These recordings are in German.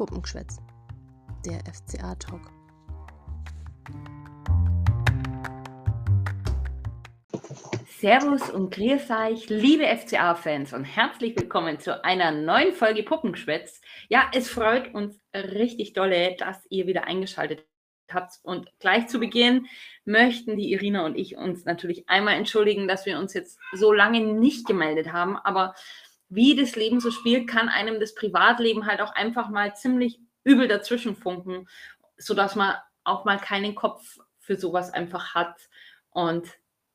Puppengeschwätz, der FCA-Talk. Servus und grüß euch, liebe FCA-Fans und herzlich willkommen zu einer neuen Folge Puppengeschwätz. Ja, es freut uns richtig dolle, dass ihr wieder eingeschaltet habt. Und gleich zu Beginn möchten die Irina und ich uns natürlich einmal entschuldigen, dass wir uns jetzt so lange nicht gemeldet haben. Aber wie das Leben so spielt, kann einem das Privatleben halt auch einfach mal ziemlich übel dazwischen funken, sodass man auch mal keinen Kopf für sowas einfach hat. Und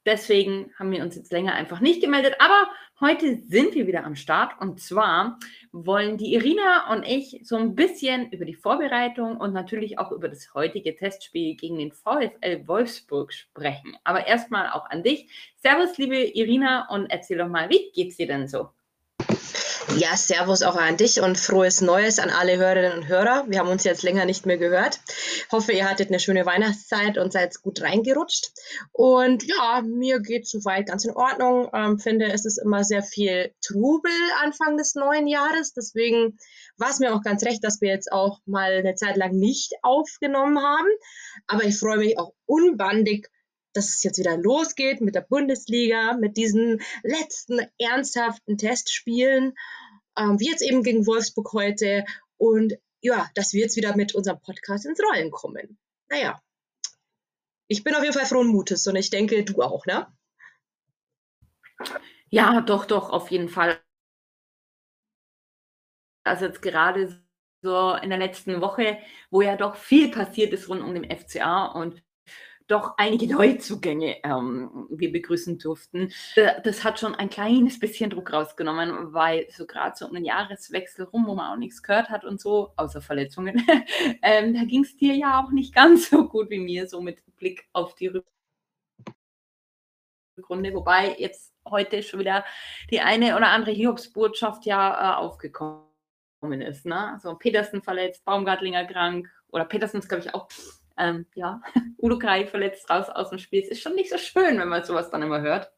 deswegen haben wir uns jetzt länger einfach nicht gemeldet. Aber heute sind wir wieder am Start. Und zwar wollen die Irina und ich so ein bisschen über die Vorbereitung und natürlich auch über das heutige Testspiel gegen den VfL Wolfsburg sprechen. Aber erstmal auch an dich. Servus, liebe Irina, und erzähl doch mal, wie geht's dir denn so? Ja, Servus auch an dich und frohes Neues an alle Hörerinnen und Hörer. Wir haben uns jetzt länger nicht mehr gehört. Hoffe, ihr hattet eine schöne Weihnachtszeit und seid gut reingerutscht. Und ja, mir geht soweit ganz in Ordnung. Ähm, finde, es ist immer sehr viel Trubel Anfang des neuen Jahres. Deswegen war es mir auch ganz recht, dass wir jetzt auch mal eine Zeit lang nicht aufgenommen haben. Aber ich freue mich auch unbandig dass es jetzt wieder losgeht mit der Bundesliga, mit diesen letzten ernsthaften Testspielen, ähm, wie jetzt eben gegen Wolfsburg heute. Und ja, dass wir jetzt wieder mit unserem Podcast ins Rollen kommen. Naja, ich bin auf jeden Fall frohen Mutes und ich denke, du auch, ne? Ja, doch, doch, auf jeden Fall. Also jetzt gerade so in der letzten Woche, wo ja doch viel passiert ist rund um den FCA und doch einige Neuzugänge ähm, wir begrüßen durften. Das hat schon ein kleines bisschen Druck rausgenommen, weil so gerade so um den Jahreswechsel rum, wo man auch nichts gehört hat und so, außer Verletzungen, ähm, da ging es dir ja auch nicht ganz so gut wie mir, so mit Blick auf die Rückrunde. Wobei jetzt heute schon wieder die eine oder andere Hiobsbotschaft ja äh, aufgekommen ist. Ne? Also Petersen verletzt, Baumgartlinger krank oder Petersen ist, glaube ich, auch ähm, ja, Udo Kai verletzt raus aus dem Spiel. Es ist schon nicht so schön, wenn man sowas dann immer hört.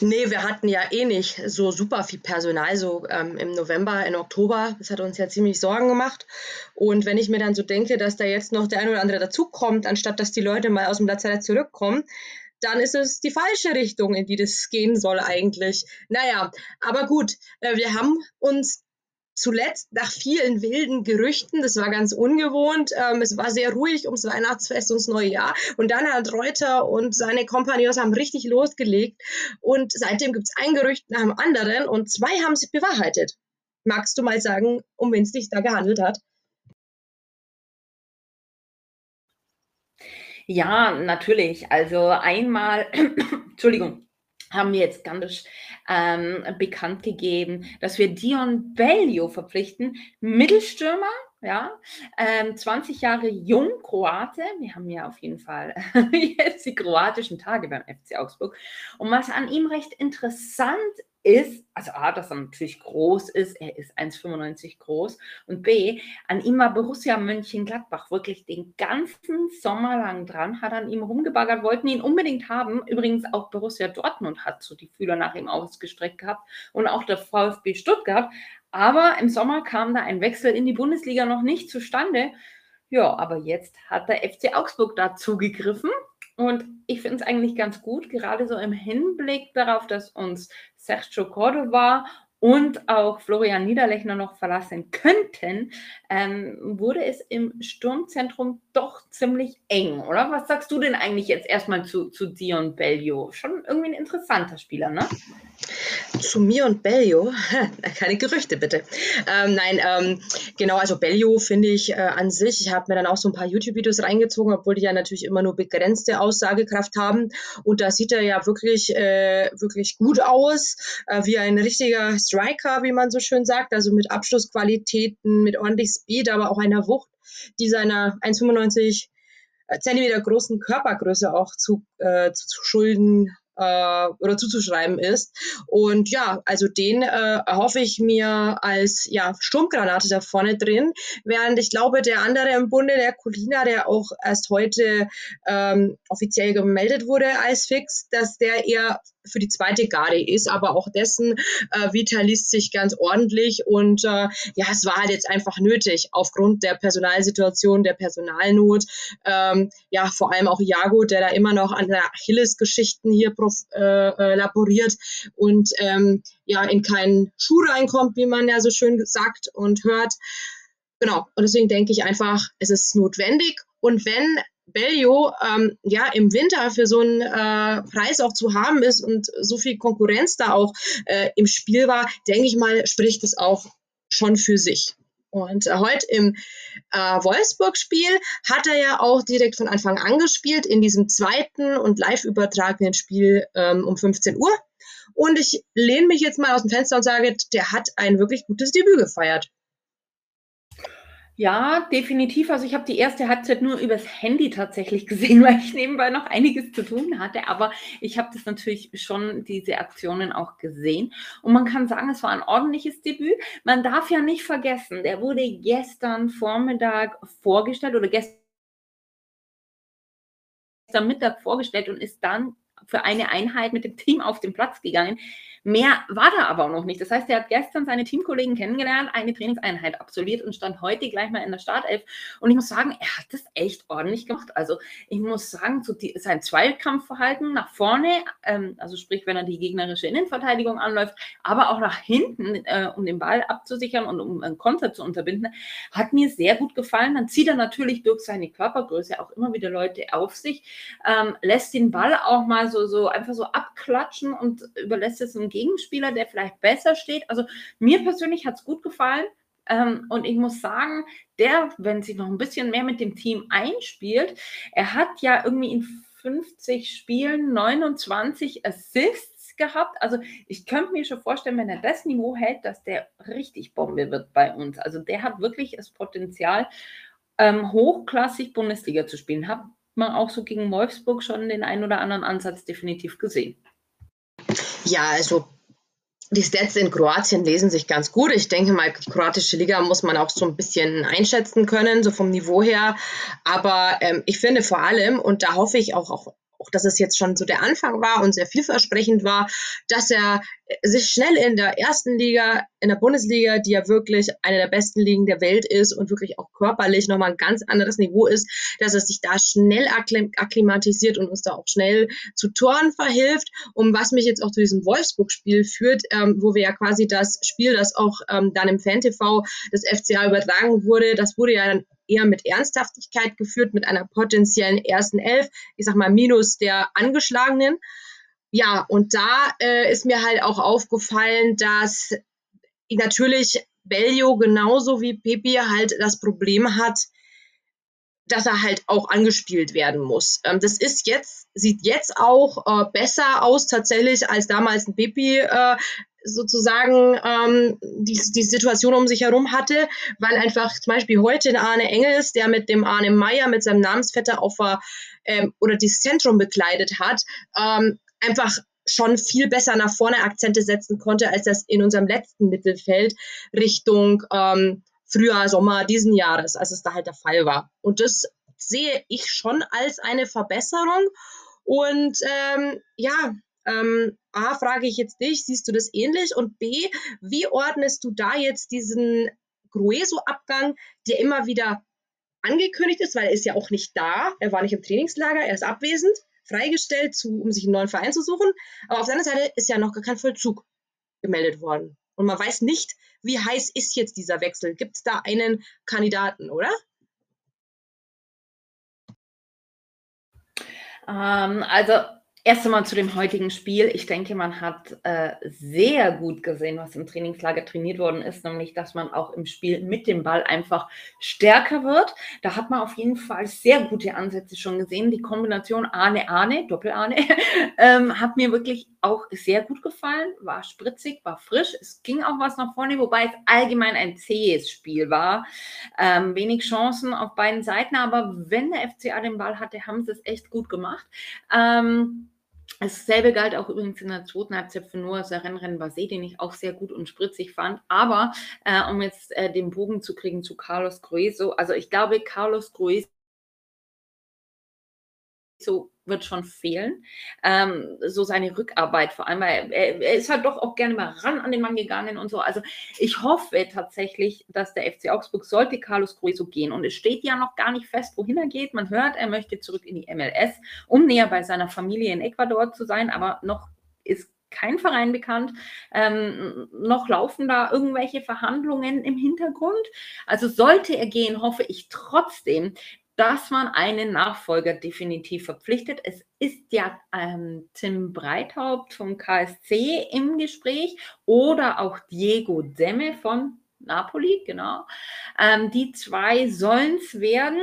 Nee, wir hatten ja eh nicht so super viel Personal, so ähm, im November, im Oktober. Das hat uns ja ziemlich Sorgen gemacht. Und wenn ich mir dann so denke, dass da jetzt noch der ein oder andere dazukommt, anstatt dass die Leute mal aus dem Lazarett zurückkommen, dann ist es die falsche Richtung, in die das gehen soll eigentlich. Naja, aber gut, äh, wir haben uns zuletzt nach vielen wilden Gerüchten, das war ganz ungewohnt, ähm, es war sehr ruhig ums Weihnachtsfest und das neue Jahr und dann hat Reuter und seine Kompagnons haben richtig losgelegt und seitdem gibt es ein Gerücht nach dem anderen und zwei haben sich bewahrheitet. Magst du mal sagen, um wen es sich da gehandelt hat? Ja, natürlich. Also einmal, Entschuldigung, haben wir jetzt ganz ähm, bekannt gegeben, dass wir Dion Bellio verpflichten, Mittelstürmer, ja, ähm, 20 Jahre jung, Kroate. Wir haben ja auf jeden Fall jetzt die kroatischen Tage beim FC Augsburg. Und was an ihm recht interessant ist, also A, dass er natürlich groß ist, er ist 1,95 groß und B, an ihm war Borussia Mönchengladbach wirklich den ganzen Sommer lang dran, hat an ihm rumgebaggert, wollten ihn unbedingt haben. Übrigens auch Borussia Dortmund hat so die Fühler nach ihm ausgestreckt gehabt und auch der VfB Stuttgart. Aber im Sommer kam da ein Wechsel in die Bundesliga noch nicht zustande. Ja, aber jetzt hat der FC Augsburg da zugegriffen und ich finde es eigentlich ganz gut, gerade so im Hinblick darauf, dass uns Sergio Cordova und auch Florian Niederlechner noch verlassen könnten, ähm, wurde es im Sturmzentrum doch ziemlich eng, oder? Was sagst du denn eigentlich jetzt erstmal zu, zu Dion Bellio? Schon irgendwie ein interessanter Spieler, ne? Zu mir und Bellio? Keine Gerüchte, bitte. Ähm, nein, ähm, genau, also Bellio finde ich äh, an sich, ich habe mir dann auch so ein paar YouTube-Videos reingezogen, obwohl die ja natürlich immer nur begrenzte Aussagekraft haben. Und da sieht er ja wirklich, äh, wirklich gut aus, äh, wie ein richtiger Striker, wie man so schön sagt, also mit Abschlussqualitäten, mit ordentlich Speed, aber auch einer Wucht, die seiner 1,95 Zentimeter großen Körpergröße auch zu, äh, zu, schulden äh, oder zuzuschreiben ist. Und ja, also den äh, hoffe ich mir als ja, Sturmgranate da vorne drin, während ich glaube, der andere im Bunde, der Colina, der auch erst heute ähm, offiziell gemeldet wurde als fix, dass der eher für die zweite Garde ist, aber auch dessen äh, Vita liest sich ganz ordentlich und äh, ja, es war halt jetzt einfach nötig aufgrund der Personalsituation, der Personalnot. Ähm, ja, vor allem auch Jago, der da immer noch an der Achilles-Geschichten hier prof, äh, äh, laboriert und ähm, ja in keinen Schuh reinkommt, wie man ja so schön sagt und hört. Genau, und deswegen denke ich einfach, es ist notwendig. Und wenn Bellio ähm, ja im Winter für so einen äh, Preis auch zu haben ist und so viel Konkurrenz da auch äh, im Spiel war, denke ich mal, spricht es auch schon für sich. Und äh, heute im äh, Wolfsburg-Spiel hat er ja auch direkt von Anfang an gespielt in diesem zweiten und live übertragenen Spiel ähm, um 15 Uhr. Und ich lehne mich jetzt mal aus dem Fenster und sage, der hat ein wirklich gutes Debüt gefeiert. Ja, definitiv. Also ich habe die erste Halbzeit nur übers Handy tatsächlich gesehen, weil ich nebenbei noch einiges zu tun hatte. Aber ich habe das natürlich schon, diese Aktionen auch gesehen. Und man kann sagen, es war ein ordentliches Debüt. Man darf ja nicht vergessen, der wurde gestern Vormittag vorgestellt oder gestern Mittag vorgestellt und ist dann für eine Einheit mit dem Team auf den Platz gegangen. Mehr war da aber auch noch nicht. Das heißt, er hat gestern seine Teamkollegen kennengelernt, eine Trainingseinheit absolviert und stand heute gleich mal in der Startelf. Und ich muss sagen, er hat das echt ordentlich gemacht. Also ich muss sagen, so die, sein Zweikampfverhalten nach vorne, ähm, also sprich, wenn er die gegnerische Innenverteidigung anläuft, aber auch nach hinten, äh, um den Ball abzusichern und um einen Konter zu unterbinden, hat mir sehr gut gefallen. Dann zieht er natürlich durch seine Körpergröße auch immer wieder Leute auf sich, ähm, lässt den Ball auch mal so, so einfach so abklatschen und überlässt es einem Gegenspieler, der vielleicht besser steht. Also mir persönlich hat es gut gefallen. Ähm, und ich muss sagen, der, wenn sich noch ein bisschen mehr mit dem Team einspielt, er hat ja irgendwie in 50 Spielen 29 Assists gehabt. Also ich könnte mir schon vorstellen, wenn er das Niveau hält, dass der richtig Bombe wird bei uns. Also der hat wirklich das Potenzial, ähm, hochklassig Bundesliga zu spielen. Hat man auch so gegen Wolfsburg schon den einen oder anderen Ansatz definitiv gesehen. Ja, also die Stats in Kroatien lesen sich ganz gut. Ich denke mal, die kroatische Liga muss man auch so ein bisschen einschätzen können, so vom Niveau her. Aber ähm, ich finde vor allem, und da hoffe ich auch, auch auch dass es jetzt schon so der Anfang war und sehr vielversprechend war, dass er sich schnell in der ersten Liga, in der Bundesliga, die ja wirklich eine der besten Ligen der Welt ist und wirklich auch körperlich nochmal ein ganz anderes Niveau ist, dass er sich da schnell akklimatisiert und uns da auch schnell zu Toren verhilft. Und was mich jetzt auch zu diesem Wolfsburg-Spiel führt, ähm, wo wir ja quasi das Spiel, das auch ähm, dann im Fan-TV des FCA übertragen wurde, das wurde ja dann eher mit Ernsthaftigkeit geführt, mit einer potenziellen ersten Elf, ich sag mal minus der angeschlagenen. Ja, und da äh, ist mir halt auch aufgefallen, dass natürlich Bellio genauso wie Pepe halt das Problem hat, dass er halt auch angespielt werden muss. Ähm, das ist jetzt, sieht jetzt auch äh, besser aus tatsächlich als damals ein Pepe äh, sozusagen ähm, die, die Situation um sich herum hatte, weil einfach zum Beispiel heute ein Arne Engels, der mit dem Arne Meyer, mit seinem Namensvetter auf ähm, oder das Zentrum bekleidet hat, ähm, einfach schon viel besser nach vorne Akzente setzen konnte, als das in unserem letzten Mittelfeld Richtung ähm, Frühjahr, Sommer diesen Jahres, als es da halt der Fall war. Und das sehe ich schon als eine Verbesserung. Und ähm, ja, ähm, A, frage ich jetzt dich, siehst du das ähnlich? Und B, wie ordnest du da jetzt diesen Grueso-Abgang, der immer wieder angekündigt ist, weil er ist ja auch nicht da, er war nicht im Trainingslager, er ist abwesend, freigestellt, zu, um sich einen neuen Verein zu suchen. Aber auf der anderen Seite ist ja noch gar kein Vollzug gemeldet worden. Und man weiß nicht, wie heiß ist jetzt dieser Wechsel. Gibt es da einen Kandidaten, oder? Ähm, also Erst einmal zu dem heutigen Spiel. Ich denke, man hat äh, sehr gut gesehen, was im Trainingslager trainiert worden ist, nämlich, dass man auch im Spiel mit dem Ball einfach stärker wird. Da hat man auf jeden Fall sehr gute Ansätze schon gesehen. Die Kombination Ahne-Ahne, Doppel-Ahne, ähm, hat mir wirklich auch sehr gut gefallen. War spritzig, war frisch. Es ging auch was nach vorne, wobei es allgemein ein zähes Spiel war. Ähm, wenig Chancen auf beiden Seiten, aber wenn der FCA den Ball hatte, haben sie es echt gut gemacht. Ähm, Dasselbe galt auch übrigens in der zweiten Halbzeit für Noah Sarenren Basé, den ich auch sehr gut und spritzig fand. Aber äh, um jetzt äh, den Bogen zu kriegen zu Carlos Grueso, also ich glaube, Carlos Grueso so wird schon fehlen. Ähm, so seine Rückarbeit vor allem, weil er, er, ist halt doch auch gerne mal ran an den Mann gegangen und so. Also ich hoffe tatsächlich, dass der FC Augsburg sollte Carlos Grueso gehen und es steht ja noch gar nicht fest, wohin er geht. Man hört, er möchte zurück in die MLS, um näher bei seiner Familie in Ecuador zu sein, aber noch ist kein Verein bekannt. Ähm, noch laufen da irgendwelche Verhandlungen im Hintergrund. Also sollte er gehen, hoffe ich trotzdem, dass man einen Nachfolger definitiv verpflichtet. Es ist ja ähm, Tim Breithaupt vom KSC im Gespräch oder auch Diego Demme von Napoli, genau. Ähm, die zwei sollen es werden,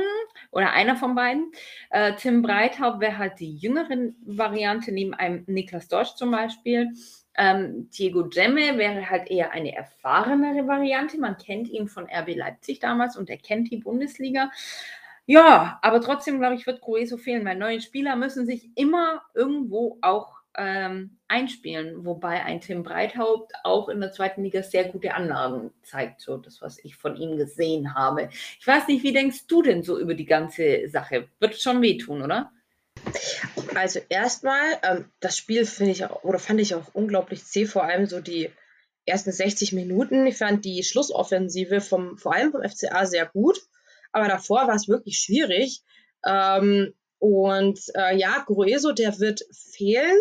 oder einer von beiden. Äh, Tim Breithaupt wäre halt die jüngere Variante, neben einem Niklas Dorsch zum Beispiel. Ähm, Diego Gemme wäre halt eher eine erfahrenere Variante. Man kennt ihn von RB Leipzig damals und er kennt die Bundesliga. Ja, aber trotzdem, glaube ich, wird Grueso fehlen, weil neue Spieler müssen sich immer irgendwo auch ähm, einspielen, wobei ein Tim Breithaupt auch in der zweiten Liga sehr gute Anlagen zeigt, so das, was ich von ihm gesehen habe. Ich weiß nicht, wie denkst du denn so über die ganze Sache? Wird schon wehtun, oder? Also erstmal, ähm, das Spiel finde ich oder fand ich auch unglaublich zäh, vor allem so die ersten 60 Minuten. Ich fand die Schlussoffensive vom, vor allem vom FCA sehr gut aber davor war es wirklich schwierig. Ähm, und äh, ja, Grueso, der wird fehlen.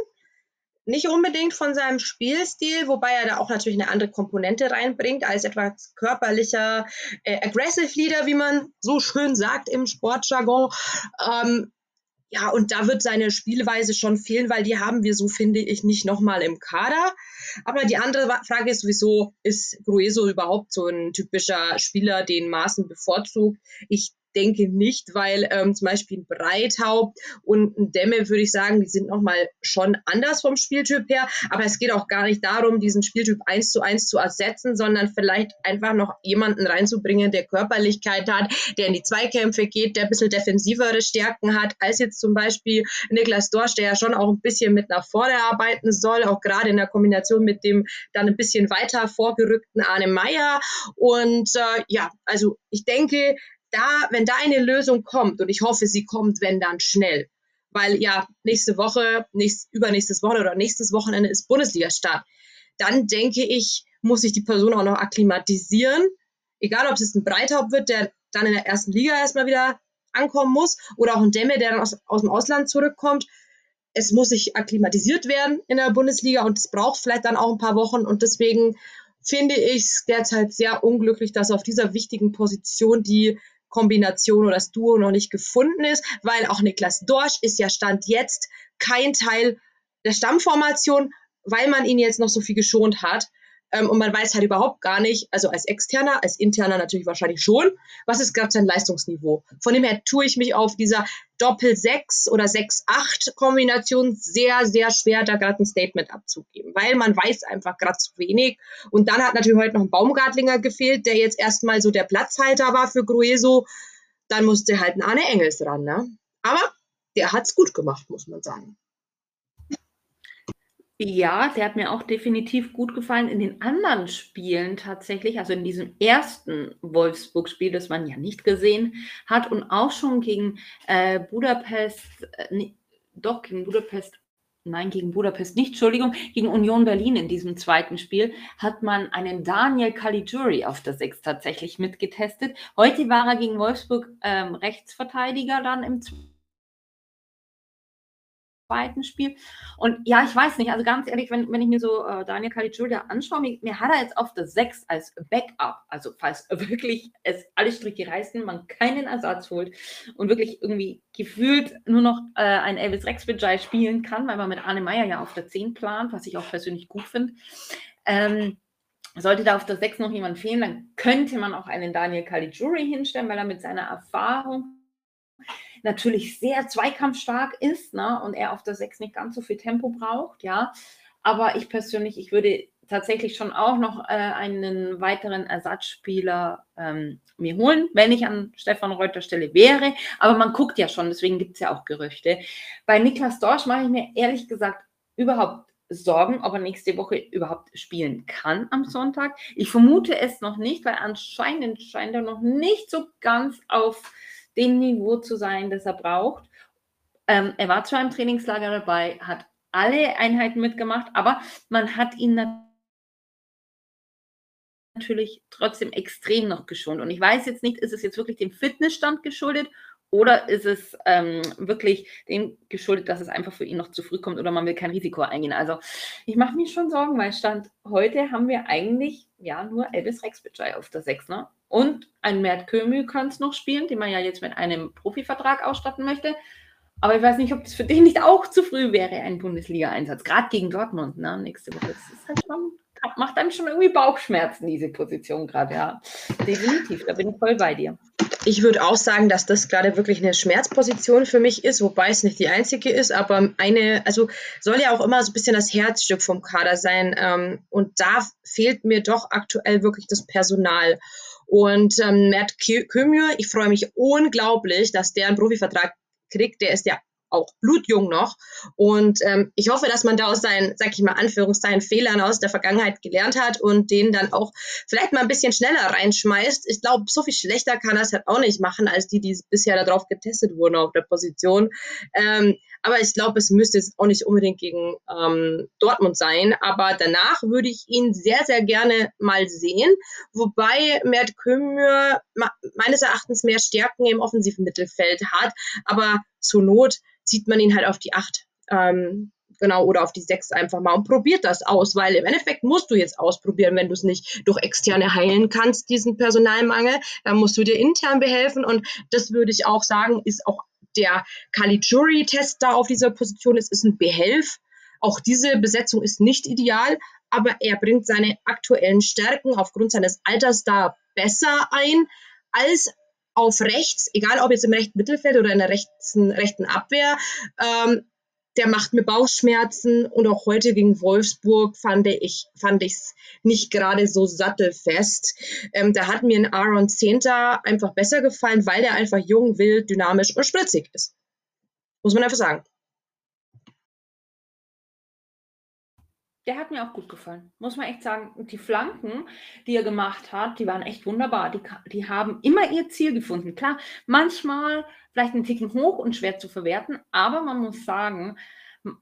Nicht unbedingt von seinem Spielstil, wobei er da auch natürlich eine andere Komponente reinbringt, als etwas körperlicher äh, Aggressive Leader, wie man so schön sagt im Sportjargon. Ähm, ja, und da wird seine Spielweise schon fehlen, weil die haben wir, so finde ich, nicht nochmal im Kader. Aber die andere Frage ist sowieso, ist Grueso überhaupt so ein typischer Spieler, den Maßen bevorzugt? Ich denke nicht, weil ähm, zum Beispiel ein Breithaupt und ein Dämme, würde ich sagen, die sind nochmal schon anders vom Spieltyp her. Aber es geht auch gar nicht darum, diesen Spieltyp eins zu eins zu ersetzen, sondern vielleicht einfach noch jemanden reinzubringen, der Körperlichkeit hat, der in die Zweikämpfe geht, der ein bisschen defensivere Stärken hat, als jetzt zum Beispiel Niklas Dorsch, der ja schon auch ein bisschen mit nach vorne arbeiten soll, auch gerade in der Kombination mit dem dann ein bisschen weiter vorgerückten Arne Meyer. Und äh, ja, also ich denke, da, wenn da eine Lösung kommt, und ich hoffe, sie kommt, wenn dann schnell, weil ja nächste Woche, nächst, übernächstes Woche oder nächstes Wochenende ist Bundesliga-Start, dann denke ich, muss sich die Person auch noch akklimatisieren. Egal, ob es ein Breithaupt wird, der dann in der ersten Liga erstmal wieder ankommen muss, oder auch ein Demme, der dann aus, aus dem Ausland zurückkommt. Es muss sich akklimatisiert werden in der Bundesliga und es braucht vielleicht dann auch ein paar Wochen und deswegen finde ich es derzeit sehr unglücklich, dass auf dieser wichtigen Position die Kombination oder das Duo noch nicht gefunden ist, weil auch Niklas Dorsch ist ja Stand jetzt kein Teil der Stammformation, weil man ihn jetzt noch so viel geschont hat. Ähm, und man weiß halt überhaupt gar nicht, also als Externer, als Interner natürlich wahrscheinlich schon, was ist gerade sein Leistungsniveau. Von dem her tue ich mich auf dieser Doppel-6 oder 6-8-Kombination sehr, sehr schwer, da gerade ein Statement abzugeben, weil man weiß einfach gerade zu wenig. Und dann hat natürlich heute noch ein Baumgartlinger gefehlt, der jetzt erstmal so der Platzhalter war für Grueso. Dann musste halt ein Arne Engels ran, ne? Aber der hat's gut gemacht, muss man sagen. Ja, der hat mir auch definitiv gut gefallen. In den anderen Spielen tatsächlich, also in diesem ersten Wolfsburg-Spiel, das man ja nicht gesehen hat und auch schon gegen äh, Budapest, äh, nee, doch gegen Budapest, nein, gegen Budapest nicht, Entschuldigung, gegen Union Berlin in diesem zweiten Spiel, hat man einen Daniel Caligiuri auf der Sechs tatsächlich mitgetestet. Heute war er gegen Wolfsburg ähm, Rechtsverteidiger dann im zweiten Spiel. Und ja, ich weiß nicht, also ganz ehrlich, wenn, wenn ich mir so äh, Daniel Caligiuri anschaue, mir, mir, hat er jetzt auf der 6 als Backup, also falls wirklich es alle Stricke reißen, man keinen Ersatz holt und wirklich irgendwie gefühlt nur noch äh, ein Elvis Rex Vijay spielen kann, weil man mit Arne Meyer ja auf der 10 plant, was ich auch persönlich gut finde. Ähm, sollte da auf der 6 noch jemand fehlen, dann könnte man auch einen Daniel Caligiuri hinstellen, weil er mit seiner Erfahrung natürlich sehr zweikampfstark ist ne, und er auf der 6 nicht ganz so viel Tempo braucht, ja. Aber ich persönlich, ich würde tatsächlich schon auch noch äh, einen weiteren Ersatzspieler ähm, mir holen, wenn ich an Stefan Reuter Stelle wäre. Aber man guckt ja schon, deswegen gibt es ja auch Gerüchte. Bei Niklas Dorsch mache ich mir ehrlich gesagt überhaupt Sorgen, ob er nächste Woche überhaupt spielen kann am Sonntag. Ich vermute es noch nicht, weil anscheinend scheint er noch nicht so ganz auf dem Niveau zu sein, das er braucht. Ähm, er war zwar im Trainingslager dabei, hat alle Einheiten mitgemacht, aber man hat ihn natürlich trotzdem extrem noch geschont. Und ich weiß jetzt nicht, ist es jetzt wirklich dem Fitnessstand geschuldet oder ist es ähm, wirklich dem geschuldet, dass es einfach für ihn noch zu früh kommt oder man will kein Risiko eingehen? Also ich mache mir schon Sorgen, weil Stand heute haben wir eigentlich ja nur Elvis Rexbitschei auf der 6. Ne? Und ein Mert Kömü kann es noch spielen, den man ja jetzt mit einem Profivertrag ausstatten möchte. Aber ich weiß nicht, ob es für den nicht auch zu früh wäre, ein Bundesliga-Einsatz, gerade gegen Dortmund ne? nächste Woche. Das ist halt schon, macht einem schon irgendwie Bauchschmerzen, diese Position gerade, ja. Definitiv, da bin ich voll bei dir. Ich würde auch sagen, dass das gerade wirklich eine Schmerzposition für mich ist, wobei es nicht die einzige ist, aber eine, also soll ja auch immer so ein bisschen das Herzstück vom Kader sein. Ähm, und da fehlt mir doch aktuell wirklich das Personal. Und ähm, Mert Kömür, ich freue mich unglaublich, dass der einen Profivertrag kriegt. Der ist ja auch blutjung noch. Und ähm, ich hoffe, dass man da aus seinen, sag ich mal, Anführungszeichen Fehlern aus der Vergangenheit gelernt hat und den dann auch vielleicht mal ein bisschen schneller reinschmeißt. Ich glaube, so viel schlechter kann es halt auch nicht machen, als die, die bisher darauf getestet wurden auf der Position. Ähm, aber ich glaube, es müsste jetzt auch nicht unbedingt gegen ähm, Dortmund sein. Aber danach würde ich ihn sehr, sehr gerne mal sehen. Wobei Mert Kömür meines Erachtens mehr Stärken im offensiven Mittelfeld hat. Aber zur Not zieht man ihn halt auf die acht. Ähm, genau, oder auf die sechs einfach mal und probiert das aus, weil im Endeffekt musst du jetzt ausprobieren, wenn du es nicht durch externe heilen kannst, diesen Personalmangel, dann musst du dir intern behelfen und das würde ich auch sagen, ist auch der Caligiuri-Test da auf dieser Position ist, ist ein Behelf. Auch diese Besetzung ist nicht ideal, aber er bringt seine aktuellen Stärken aufgrund seines Alters da besser ein als auf rechts, egal ob jetzt im rechten Mittelfeld oder in der rechten, rechten Abwehr. Ähm, der macht mir Bauchschmerzen und auch heute gegen Wolfsburg fand ich fand ich's nicht gerade so sattelfest. Ähm, da hat mir ein Aaron Zehnter einfach besser gefallen, weil der einfach jung, wild, dynamisch und spritzig ist. Muss man einfach sagen. Der hat mir auch gut gefallen, muss man echt sagen. Die Flanken, die er gemacht hat, die waren echt wunderbar. Die, die haben immer ihr Ziel gefunden. Klar, manchmal vielleicht ein Ticken hoch und schwer zu verwerten, aber man muss sagen,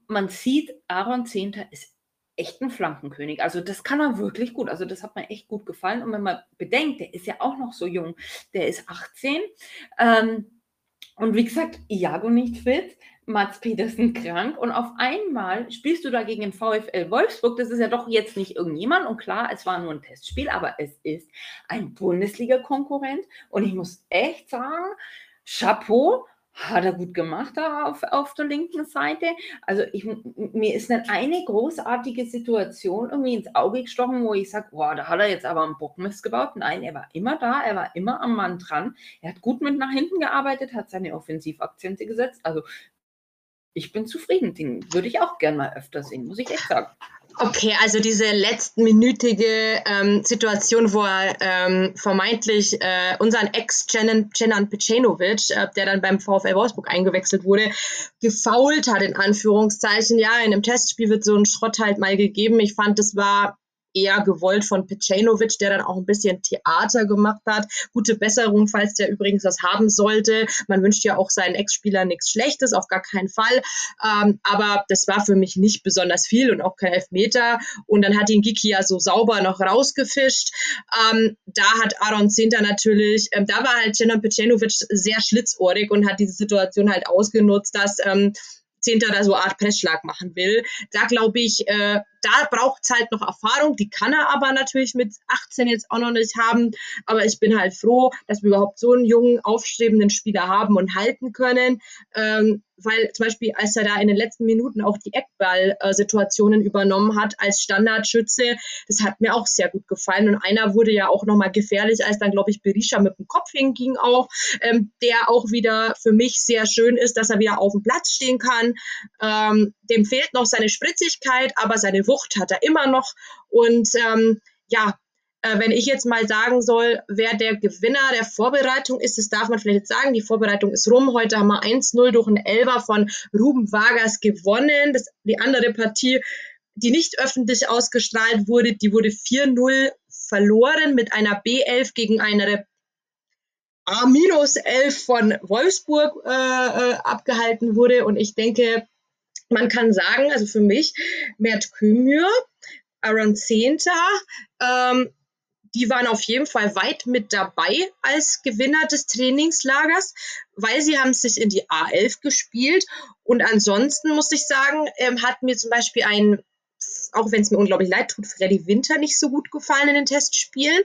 man sieht, Aaron Zehnter ist echt ein Flankenkönig. Also das kann er wirklich gut. Also das hat mir echt gut gefallen. Und wenn man bedenkt, der ist ja auch noch so jung, der ist 18. Ähm, und wie gesagt, Iago nicht fit. Mats Petersen krank und auf einmal spielst du da gegen den VfL Wolfsburg. Das ist ja doch jetzt nicht irgendjemand und klar, es war nur ein Testspiel, aber es ist ein Bundesliga-Konkurrent und ich muss echt sagen, Chapeau, hat er gut gemacht da auf, auf der linken Seite. Also ich, mir ist nicht eine großartige Situation irgendwie ins Auge gestochen, wo ich sage, wow, da hat er jetzt aber einen Bockmist gebaut. Nein, er war immer da, er war immer am Mann dran. Er hat gut mit nach hinten gearbeitet, hat seine Offensivakzente gesetzt. Also ich bin zufrieden. Den würde ich auch gern mal öfter sehen, muss ich echt sagen. Okay, also diese letztminütige ähm, Situation, wo er ähm, vermeintlich äh, unseren Ex Cenan Pecenovic, äh, der dann beim VfL Wolfsburg eingewechselt wurde, gefault hat, in Anführungszeichen. Ja, in einem Testspiel wird so ein Schrott halt mal gegeben. Ich fand, das war eher gewollt von Pecenovic, der dann auch ein bisschen Theater gemacht hat. Gute Besserung, falls der übrigens das haben sollte. Man wünscht ja auch seinen Ex-Spieler nichts Schlechtes, auf gar keinen Fall. Ähm, aber das war für mich nicht besonders viel und auch kein Elfmeter. Und dann hat ihn Giki ja so sauber noch rausgefischt. Ähm, da hat Aaron Zinter natürlich, ähm, da war halt Cenan Pecenovic sehr schlitzohrig und hat diese Situation halt ausgenutzt, dass ähm, Zehnter da so eine Art Pressschlag machen will. Da glaube ich, äh, da braucht es halt noch Erfahrung. Die kann er aber natürlich mit 18 jetzt auch noch nicht haben. Aber ich bin halt froh, dass wir überhaupt so einen jungen, aufstrebenden Spieler haben und halten können. Ähm, weil zum Beispiel, als er da in den letzten Minuten auch die Eckball-Situationen übernommen hat als Standardschütze, das hat mir auch sehr gut gefallen. Und einer wurde ja auch nochmal gefährlich, als dann, glaube ich, Berisha mit dem Kopf hinging auch, ähm, der auch wieder für mich sehr schön ist, dass er wieder auf dem Platz stehen kann. Ähm, dem fehlt noch seine Spritzigkeit, aber seine Wucht hat er immer noch. Und ähm, ja, äh, wenn ich jetzt mal sagen soll, wer der Gewinner der Vorbereitung ist, das darf man vielleicht jetzt sagen. Die Vorbereitung ist rum. Heute haben wir 1-0 durch einen Elber von Ruben Vargas gewonnen. Das, die andere Partie, die nicht öffentlich ausgestrahlt wurde, die wurde 4-0 verloren mit einer B11 gegen eine A-11 von Wolfsburg äh, äh, abgehalten wurde. Und ich denke, man kann sagen, also für mich, Mert Kümür, Aaron Zehnter, ähm, die waren auf jeden Fall weit mit dabei als Gewinner des Trainingslagers, weil sie haben sich in die A11 gespielt. Und ansonsten muss ich sagen, ähm, hat mir zum Beispiel ein, auch wenn es mir unglaublich leid tut, Freddy Winter nicht so gut gefallen in den Testspielen.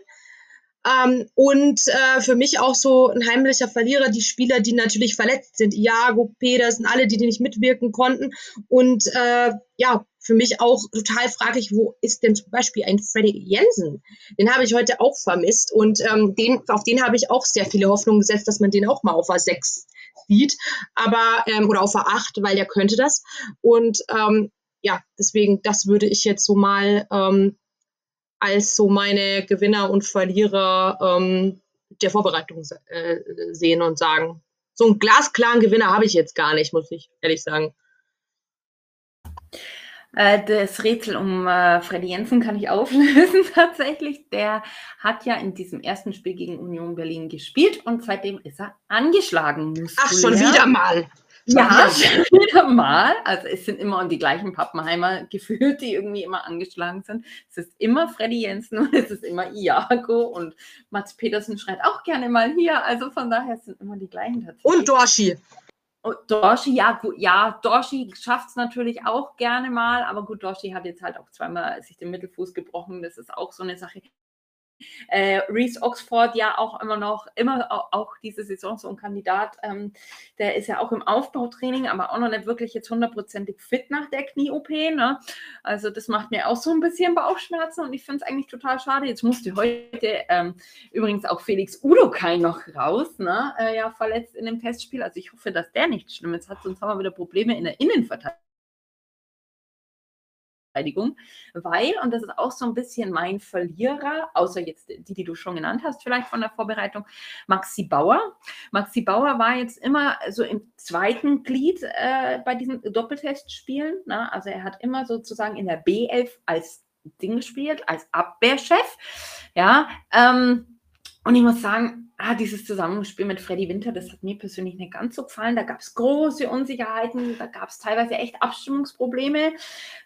Ähm, und äh, für mich auch so ein heimlicher Verlierer, die Spieler, die natürlich verletzt sind. Iago, Pedersen, alle, die, die nicht mitwirken konnten. Und äh, ja, für mich auch total fraglich, wo ist denn zum Beispiel ein Freddy Jensen? Den habe ich heute auch vermisst und ähm, den, auf den habe ich auch sehr viele Hoffnungen gesetzt, dass man den auch mal auf A6 sieht, aber ähm, oder auf A8, weil der könnte das. Und ähm, ja, deswegen, das würde ich jetzt so mal ähm, als so meine Gewinner und Verlierer ähm, der Vorbereitung äh, sehen und sagen. So einen glasklaren Gewinner habe ich jetzt gar nicht, muss ich ehrlich sagen. Äh, das Rätsel um äh, Freddy Jensen kann ich auflösen tatsächlich. Der hat ja in diesem ersten Spiel gegen Union Berlin gespielt und seitdem ist er angeschlagen. Muskulär. Ach, schon wieder mal. Ja, schon wieder mal. Also es sind immer die gleichen Pappenheimer gefühlt, die irgendwie immer angeschlagen sind. Es ist immer Freddy Jensen und es ist immer Iago und Mats Petersen schreit auch gerne mal hier. Also von daher sind immer die gleichen tatsächlich. Und Dorshi. Und Dorshi, ja, gut, ja, Dorshi schafft es natürlich auch gerne mal, aber gut, Dorshi hat jetzt halt auch zweimal sich den Mittelfuß gebrochen. Das ist auch so eine Sache. Äh, Reese Oxford ja auch immer noch, immer auch, diese Saison so ein Kandidat, ähm, der ist ja auch im Aufbautraining, aber auch noch nicht wirklich jetzt hundertprozentig fit nach der Knie-OP. Ne? Also das macht mir auch so ein bisschen Bauchschmerzen und ich finde es eigentlich total schade. Jetzt musste heute ähm, übrigens auch Felix Udokai noch raus, ne? Äh, ja, verletzt in dem Testspiel. Also ich hoffe, dass der nichts Schlimmes hat, sonst haben wir wieder Probleme in der Innenverteidigung. Verteidigung, weil, und das ist auch so ein bisschen mein Verlierer, außer jetzt die, die du schon genannt hast, vielleicht von der Vorbereitung, Maxi Bauer. Maxi Bauer war jetzt immer so im zweiten Glied äh, bei diesen Doppeltestspielen. Ne? Also er hat immer sozusagen in der B11 als Ding gespielt, als Abwehrchef. Ja, ähm, und ich muss sagen, ah, dieses Zusammenspiel mit Freddy Winter, das hat mir persönlich nicht ganz so gefallen. Da gab es große Unsicherheiten, da gab es teilweise echt Abstimmungsprobleme.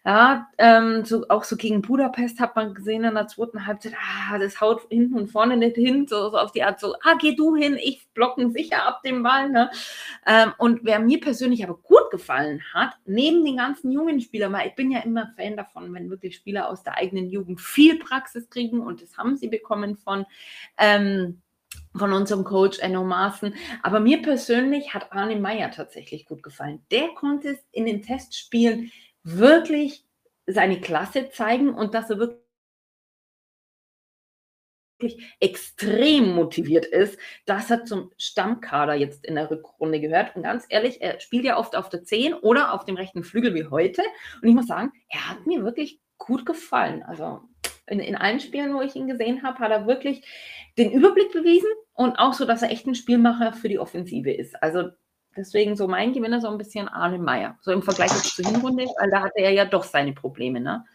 Ja, ähm, so, auch so gegen Budapest hat man gesehen in der zweiten Halbzeit, ah, das haut hinten und vorne nicht hin, so, so auf die Art so, ah, geh du hin, ich blocken sicher ab dem Ball. Ne? Ähm, und wer mir persönlich aber gut gefallen hat, neben den ganzen jungen Spielern, weil ich bin ja immer Fan davon, wenn wirklich Spieler aus der eigenen Jugend viel Praxis kriegen und das haben sie bekommen von ähm, von unserem Coach Enno Maaßen. Aber mir persönlich hat Arne Meyer tatsächlich gut gefallen. Der konnte es in den Testspielen wirklich seine Klasse zeigen und dass er wirklich extrem motiviert ist, dass er zum Stammkader jetzt in der Rückrunde gehört. Und ganz ehrlich, er spielt ja oft auf der 10 oder auf dem rechten Flügel wie heute. Und ich muss sagen, er hat mir wirklich gut gefallen. Also in, in allen Spielen, wo ich ihn gesehen habe, hat er wirklich den Überblick bewiesen und auch so, dass er echt ein Spielmacher für die Offensive ist. Also deswegen so mein Gewinner so ein bisschen Arne Meyer. So im Vergleich zur Hinrunde, weil da hatte er ja doch seine Probleme, ne?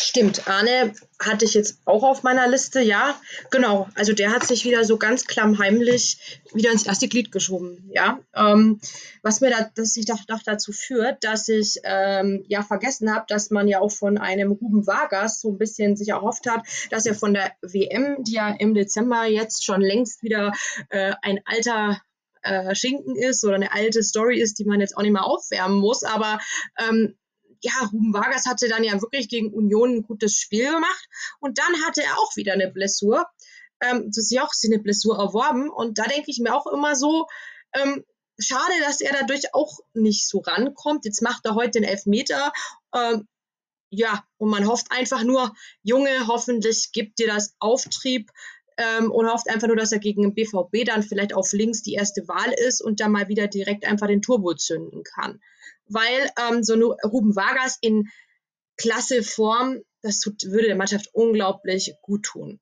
Stimmt, Arne hatte ich jetzt auch auf meiner Liste, ja, genau. Also der hat sich wieder so ganz klammheimlich wieder ins erste Glied geschoben, ja. Ähm, was mir da, dass ich doch, doch dazu führt, dass ich ähm, ja vergessen habe, dass man ja auch von einem Ruben Vargas so ein bisschen sich erhofft hat, dass er von der WM, die ja im Dezember jetzt schon längst wieder äh, ein alter äh, Schinken ist oder eine alte Story ist, die man jetzt auch nicht mehr aufwärmen muss, aber ähm, ja, Ruben Vargas hatte dann ja wirklich gegen Union ein gutes Spiel gemacht und dann hatte er auch wieder eine Blessur. Ähm, das ist ja auch eine Blessur erworben und da denke ich mir auch immer so, ähm, schade, dass er dadurch auch nicht so rankommt. Jetzt macht er heute den Elfmeter. Ähm, ja, und man hofft einfach nur, Junge, hoffentlich gibt dir das Auftrieb ähm, und hofft einfach nur, dass er gegen den BVB dann vielleicht auf links die erste Wahl ist und dann mal wieder direkt einfach den Turbo zünden kann weil ähm, so eine Ruben Vargas in klasse Form, das tut, würde der Mannschaft unglaublich gut tun.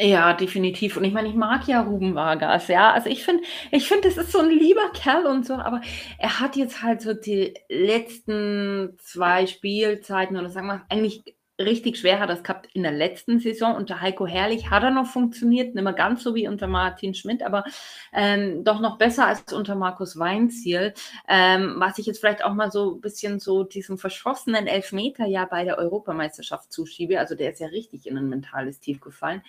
Ja, definitiv. Und ich meine, ich mag ja Ruben Vargas, ja. Also ich finde, ich finde, das ist so ein lieber Kerl und so, aber er hat jetzt halt so die letzten zwei Spielzeiten oder sagen wir eigentlich richtig schwer hat das gehabt in der letzten Saison. Unter Heiko Herrlich hat er noch funktioniert, nicht mehr ganz so wie unter Martin Schmidt, aber ähm, doch noch besser als unter Markus Weinziel. Ähm, was ich jetzt vielleicht auch mal so ein bisschen so diesem verschossenen Elfmeter ja bei der Europameisterschaft zuschiebe. Also der ist ja richtig in ein mentales Tief gefallen.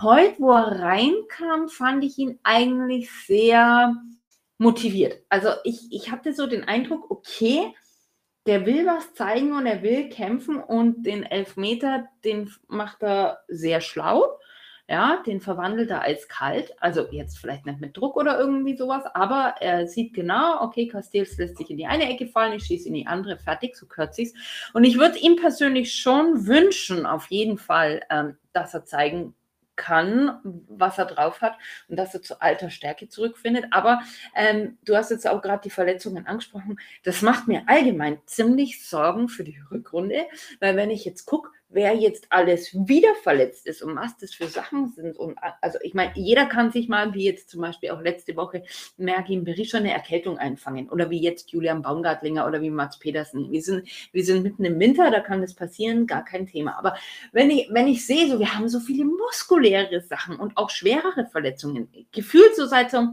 Heute, wo er reinkam, fand ich ihn eigentlich sehr motiviert. Also ich, ich hatte so den Eindruck, okay, der will was zeigen und er will kämpfen und den Elfmeter, den macht er sehr schlau. Ja, den verwandelt er als kalt. Also jetzt vielleicht nicht mit Druck oder irgendwie sowas, aber er sieht genau, okay, Castells lässt sich in die eine Ecke fallen, ich schieße in die andere, fertig, so kürzlich. Und ich würde ihm persönlich schon wünschen, auf jeden Fall, ähm, dass er zeigen kann, was er drauf hat und dass er zu alter Stärke zurückfindet. Aber ähm, du hast jetzt auch gerade die Verletzungen angesprochen. Das macht mir allgemein ziemlich Sorgen für die Rückrunde, weil wenn ich jetzt gucke, wer jetzt alles wieder verletzt ist und was das für Sachen sind. Und also ich meine, jeder kann sich mal, wie jetzt zum Beispiel auch letzte Woche, Mergin Berischer eine Erkältung einfangen. Oder wie jetzt Julian Baumgartlinger oder wie Mats Petersen. Wir sind, wir sind mitten im Winter, da kann das passieren, gar kein Thema. Aber wenn ich, wenn ich sehe, so wir haben so viele muskuläre Sachen und auch schwerere Verletzungen, gefühlt so seit so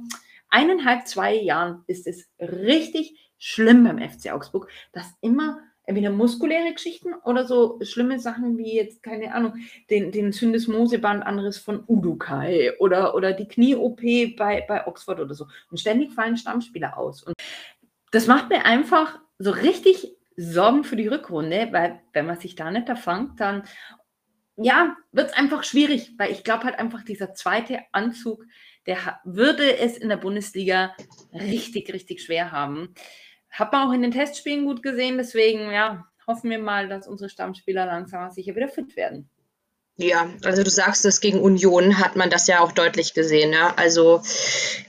eineinhalb, zwei Jahren ist es richtig schlimm beim FC Augsburg, dass immer entweder muskuläre Geschichten oder so schlimme Sachen wie jetzt, keine Ahnung, den, den Syndesmoseband anderes von Udukai oder, oder die Knie-OP bei, bei Oxford oder so. Und ständig fallen Stammspieler aus. Und das macht mir einfach so richtig Sorgen für die Rückrunde, weil wenn man sich da nicht erfangt, dann ja, wird es einfach schwierig, weil ich glaube halt einfach, dieser zweite Anzug, der würde es in der Bundesliga richtig, richtig schwer haben. Hat man auch in den Testspielen gut gesehen, deswegen ja, hoffen wir mal, dass unsere Stammspieler langsam sicher wieder fit werden. Ja, also du sagst es, gegen Union hat man das ja auch deutlich gesehen. Ja? Also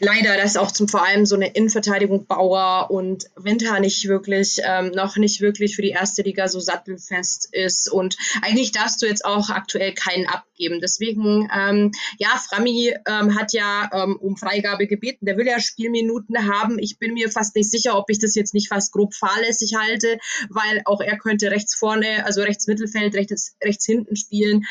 leider, dass auch zum vor allem so eine Innenverteidigung Bauer und Winter nicht wirklich, ähm, noch nicht wirklich für die erste Liga so sattelfest ist. Und eigentlich darfst du jetzt auch aktuell keinen abgeben. Deswegen, ähm, ja, Frami ähm, hat ja ähm, um Freigabe gebeten. Der will ja Spielminuten haben. Ich bin mir fast nicht sicher, ob ich das jetzt nicht fast grob fahrlässig halte, weil auch er könnte rechts vorne, also rechts Mittelfeld, rechts, rechts hinten spielen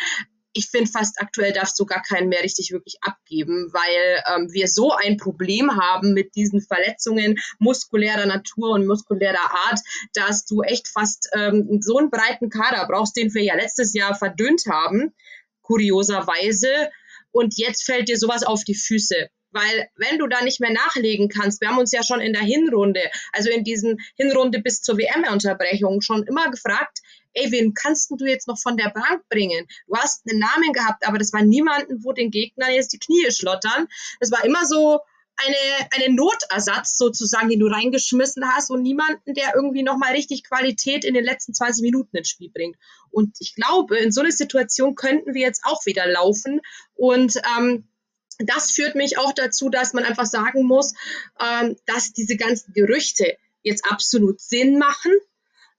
ich finde fast aktuell darfst du gar keinen mehr richtig wirklich abgeben, weil ähm, wir so ein Problem haben mit diesen Verletzungen muskulärer Natur und muskulärer Art, dass du echt fast ähm, so einen breiten Kader brauchst, den wir ja letztes Jahr verdünnt haben, kurioserweise. Und jetzt fällt dir sowas auf die Füße. Weil wenn du da nicht mehr nachlegen kannst, wir haben uns ja schon in der Hinrunde, also in diesen Hinrunde bis zur WM-Unterbrechung schon immer gefragt, ey, wen kannst du jetzt noch von der Bank bringen? Du hast einen Namen gehabt, aber das war niemanden, wo den Gegnern jetzt die Knie schlottern. Das war immer so eine, eine Notersatz sozusagen, den du reingeschmissen hast und niemanden, der irgendwie nochmal richtig Qualität in den letzten 20 Minuten ins Spiel bringt. Und ich glaube, in so einer Situation könnten wir jetzt auch wieder laufen und ähm, das führt mich auch dazu, dass man einfach sagen muss, ähm, dass diese ganzen Gerüchte jetzt absolut Sinn machen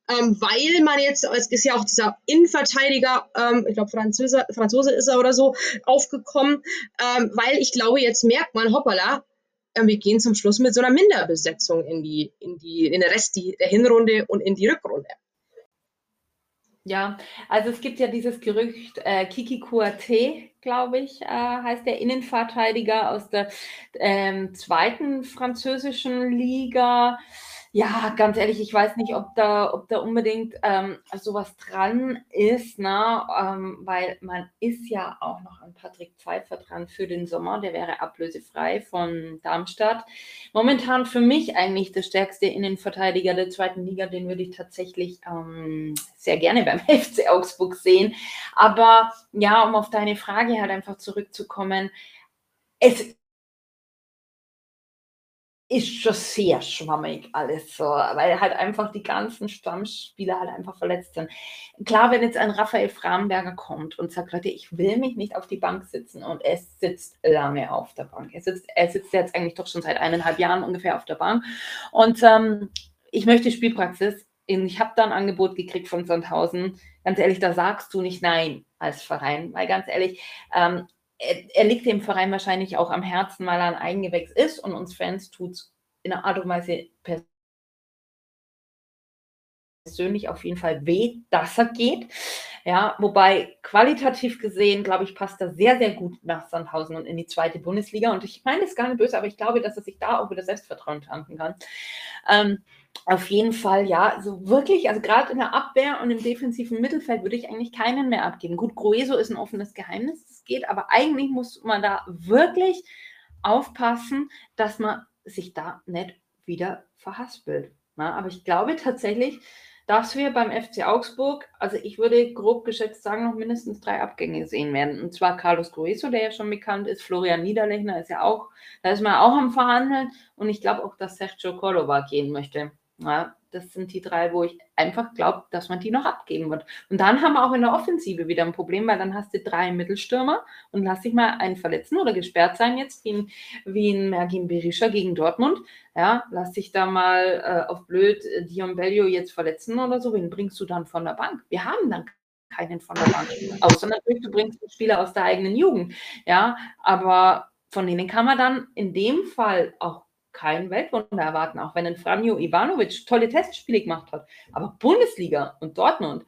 ähm, weil man jetzt, es ist ja auch dieser Innenverteidiger, ähm, ich glaube Franzose, Franzose ist er oder so, aufgekommen, ähm, weil ich glaube, jetzt merkt man, hoppala, äh, wir gehen zum Schluss mit so einer Minderbesetzung in die, in die, in den Rest der Hinrunde und in die Rückrunde. Ja, also es gibt ja dieses Gerücht, äh, Kiki Kouate, glaube ich, äh, heißt der Innenverteidiger aus der ähm, zweiten französischen Liga. Ja, ganz ehrlich, ich weiß nicht, ob da, ob da unbedingt ähm, sowas dran ist, ne? Ähm, weil man ist ja auch noch an Patrick Pfeiffer dran für den Sommer. Der wäre ablösefrei von Darmstadt. Momentan für mich eigentlich der stärkste Innenverteidiger der zweiten Liga. Den würde ich tatsächlich ähm, sehr gerne beim FC Augsburg sehen. Aber ja, um auf deine Frage halt einfach zurückzukommen, es ist schon sehr schwammig alles so, weil halt einfach die ganzen Stammspieler halt einfach verletzt sind. Klar, wenn jetzt ein Raphael Framberger kommt und sagt, Leute, ich will mich nicht auf die Bank sitzen und er sitzt lange auf der Bank. Er sitzt, er sitzt jetzt eigentlich doch schon seit eineinhalb Jahren ungefähr auf der Bank und ähm, ich möchte Spielpraxis. Ich habe da ein Angebot gekriegt von Sandhausen. Ganz ehrlich, da sagst du nicht nein als Verein, weil ganz ehrlich, ähm, er, er, liegt dem Verein wahrscheinlich auch am Herzen, weil er ein Eigengewächs ist und uns Fans tut es in einer Art und Weise persönlich auf jeden Fall weh, dass er geht. Ja, wobei qualitativ gesehen, glaube ich, passt er sehr, sehr gut nach Sandhausen und in die zweite Bundesliga. Und ich meine das gar nicht böse, aber ich glaube, dass er sich da auch wieder Selbstvertrauen tanken kann. Ähm, auf jeden Fall, ja, so wirklich, also gerade in der Abwehr und im defensiven Mittelfeld würde ich eigentlich keinen mehr abgeben. Gut, Grueso ist ein offenes Geheimnis, das geht, aber eigentlich muss man da wirklich aufpassen, dass man sich da nicht wieder verhaspelt. Na, aber ich glaube tatsächlich, dass wir beim FC Augsburg, also ich würde grob geschätzt sagen, noch mindestens drei Abgänge sehen werden. Und zwar Carlos Grueso, der ja schon bekannt ist, Florian Niederlechner ist ja auch, da ist man auch am Verhandeln. Und ich glaube auch, dass Sergio Cordova gehen möchte. Ja, das sind die drei, wo ich einfach glaube, dass man die noch abgeben wird. Und dann haben wir auch in der Offensive wieder ein Problem, weil dann hast du drei Mittelstürmer und lass dich mal einen verletzen oder gesperrt sein jetzt, wie ein, wie ein Mergin Berisha gegen Dortmund. Ja, lass dich da mal äh, auf blöd äh, Dion Bellio jetzt verletzen oder so. Wen bringst du dann von der Bank? Wir haben dann keinen von der Bank. Außer natürlich, du bringst Spieler aus der eigenen Jugend. Ja, aber von denen kann man dann in dem Fall auch kein Weltwunder erwarten, auch wenn ein Franjo Ivanovic tolle Testspiele gemacht hat. Aber Bundesliga und Dortmund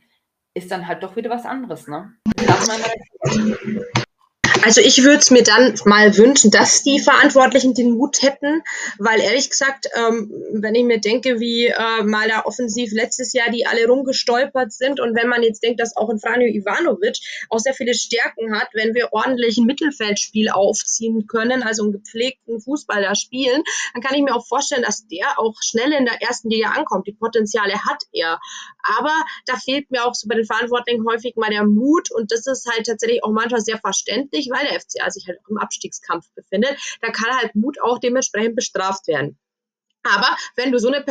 ist dann halt doch wieder was anderes, ne? Also ich würde es mir dann mal wünschen, dass die Verantwortlichen den Mut hätten, weil ehrlich gesagt, ähm, wenn ich mir denke, wie äh, mal da offensiv letztes Jahr die alle rumgestolpert sind und wenn man jetzt denkt, dass auch ein Franjo Ivanovic auch sehr viele Stärken hat, wenn wir ordentlich ein Mittelfeldspiel aufziehen können, also einen gepflegten Fußball da spielen, dann kann ich mir auch vorstellen, dass der auch schnell in der ersten Liga ankommt. Die Potenziale hat er. Aber da fehlt mir auch so bei den Verantwortlichen häufig mal der Mut und das ist halt tatsächlich auch manchmal sehr verständlich, weil der FCA sich halt auch im Abstiegskampf befindet. Da kann halt Mut auch dementsprechend bestraft werden. Aber wenn du so eine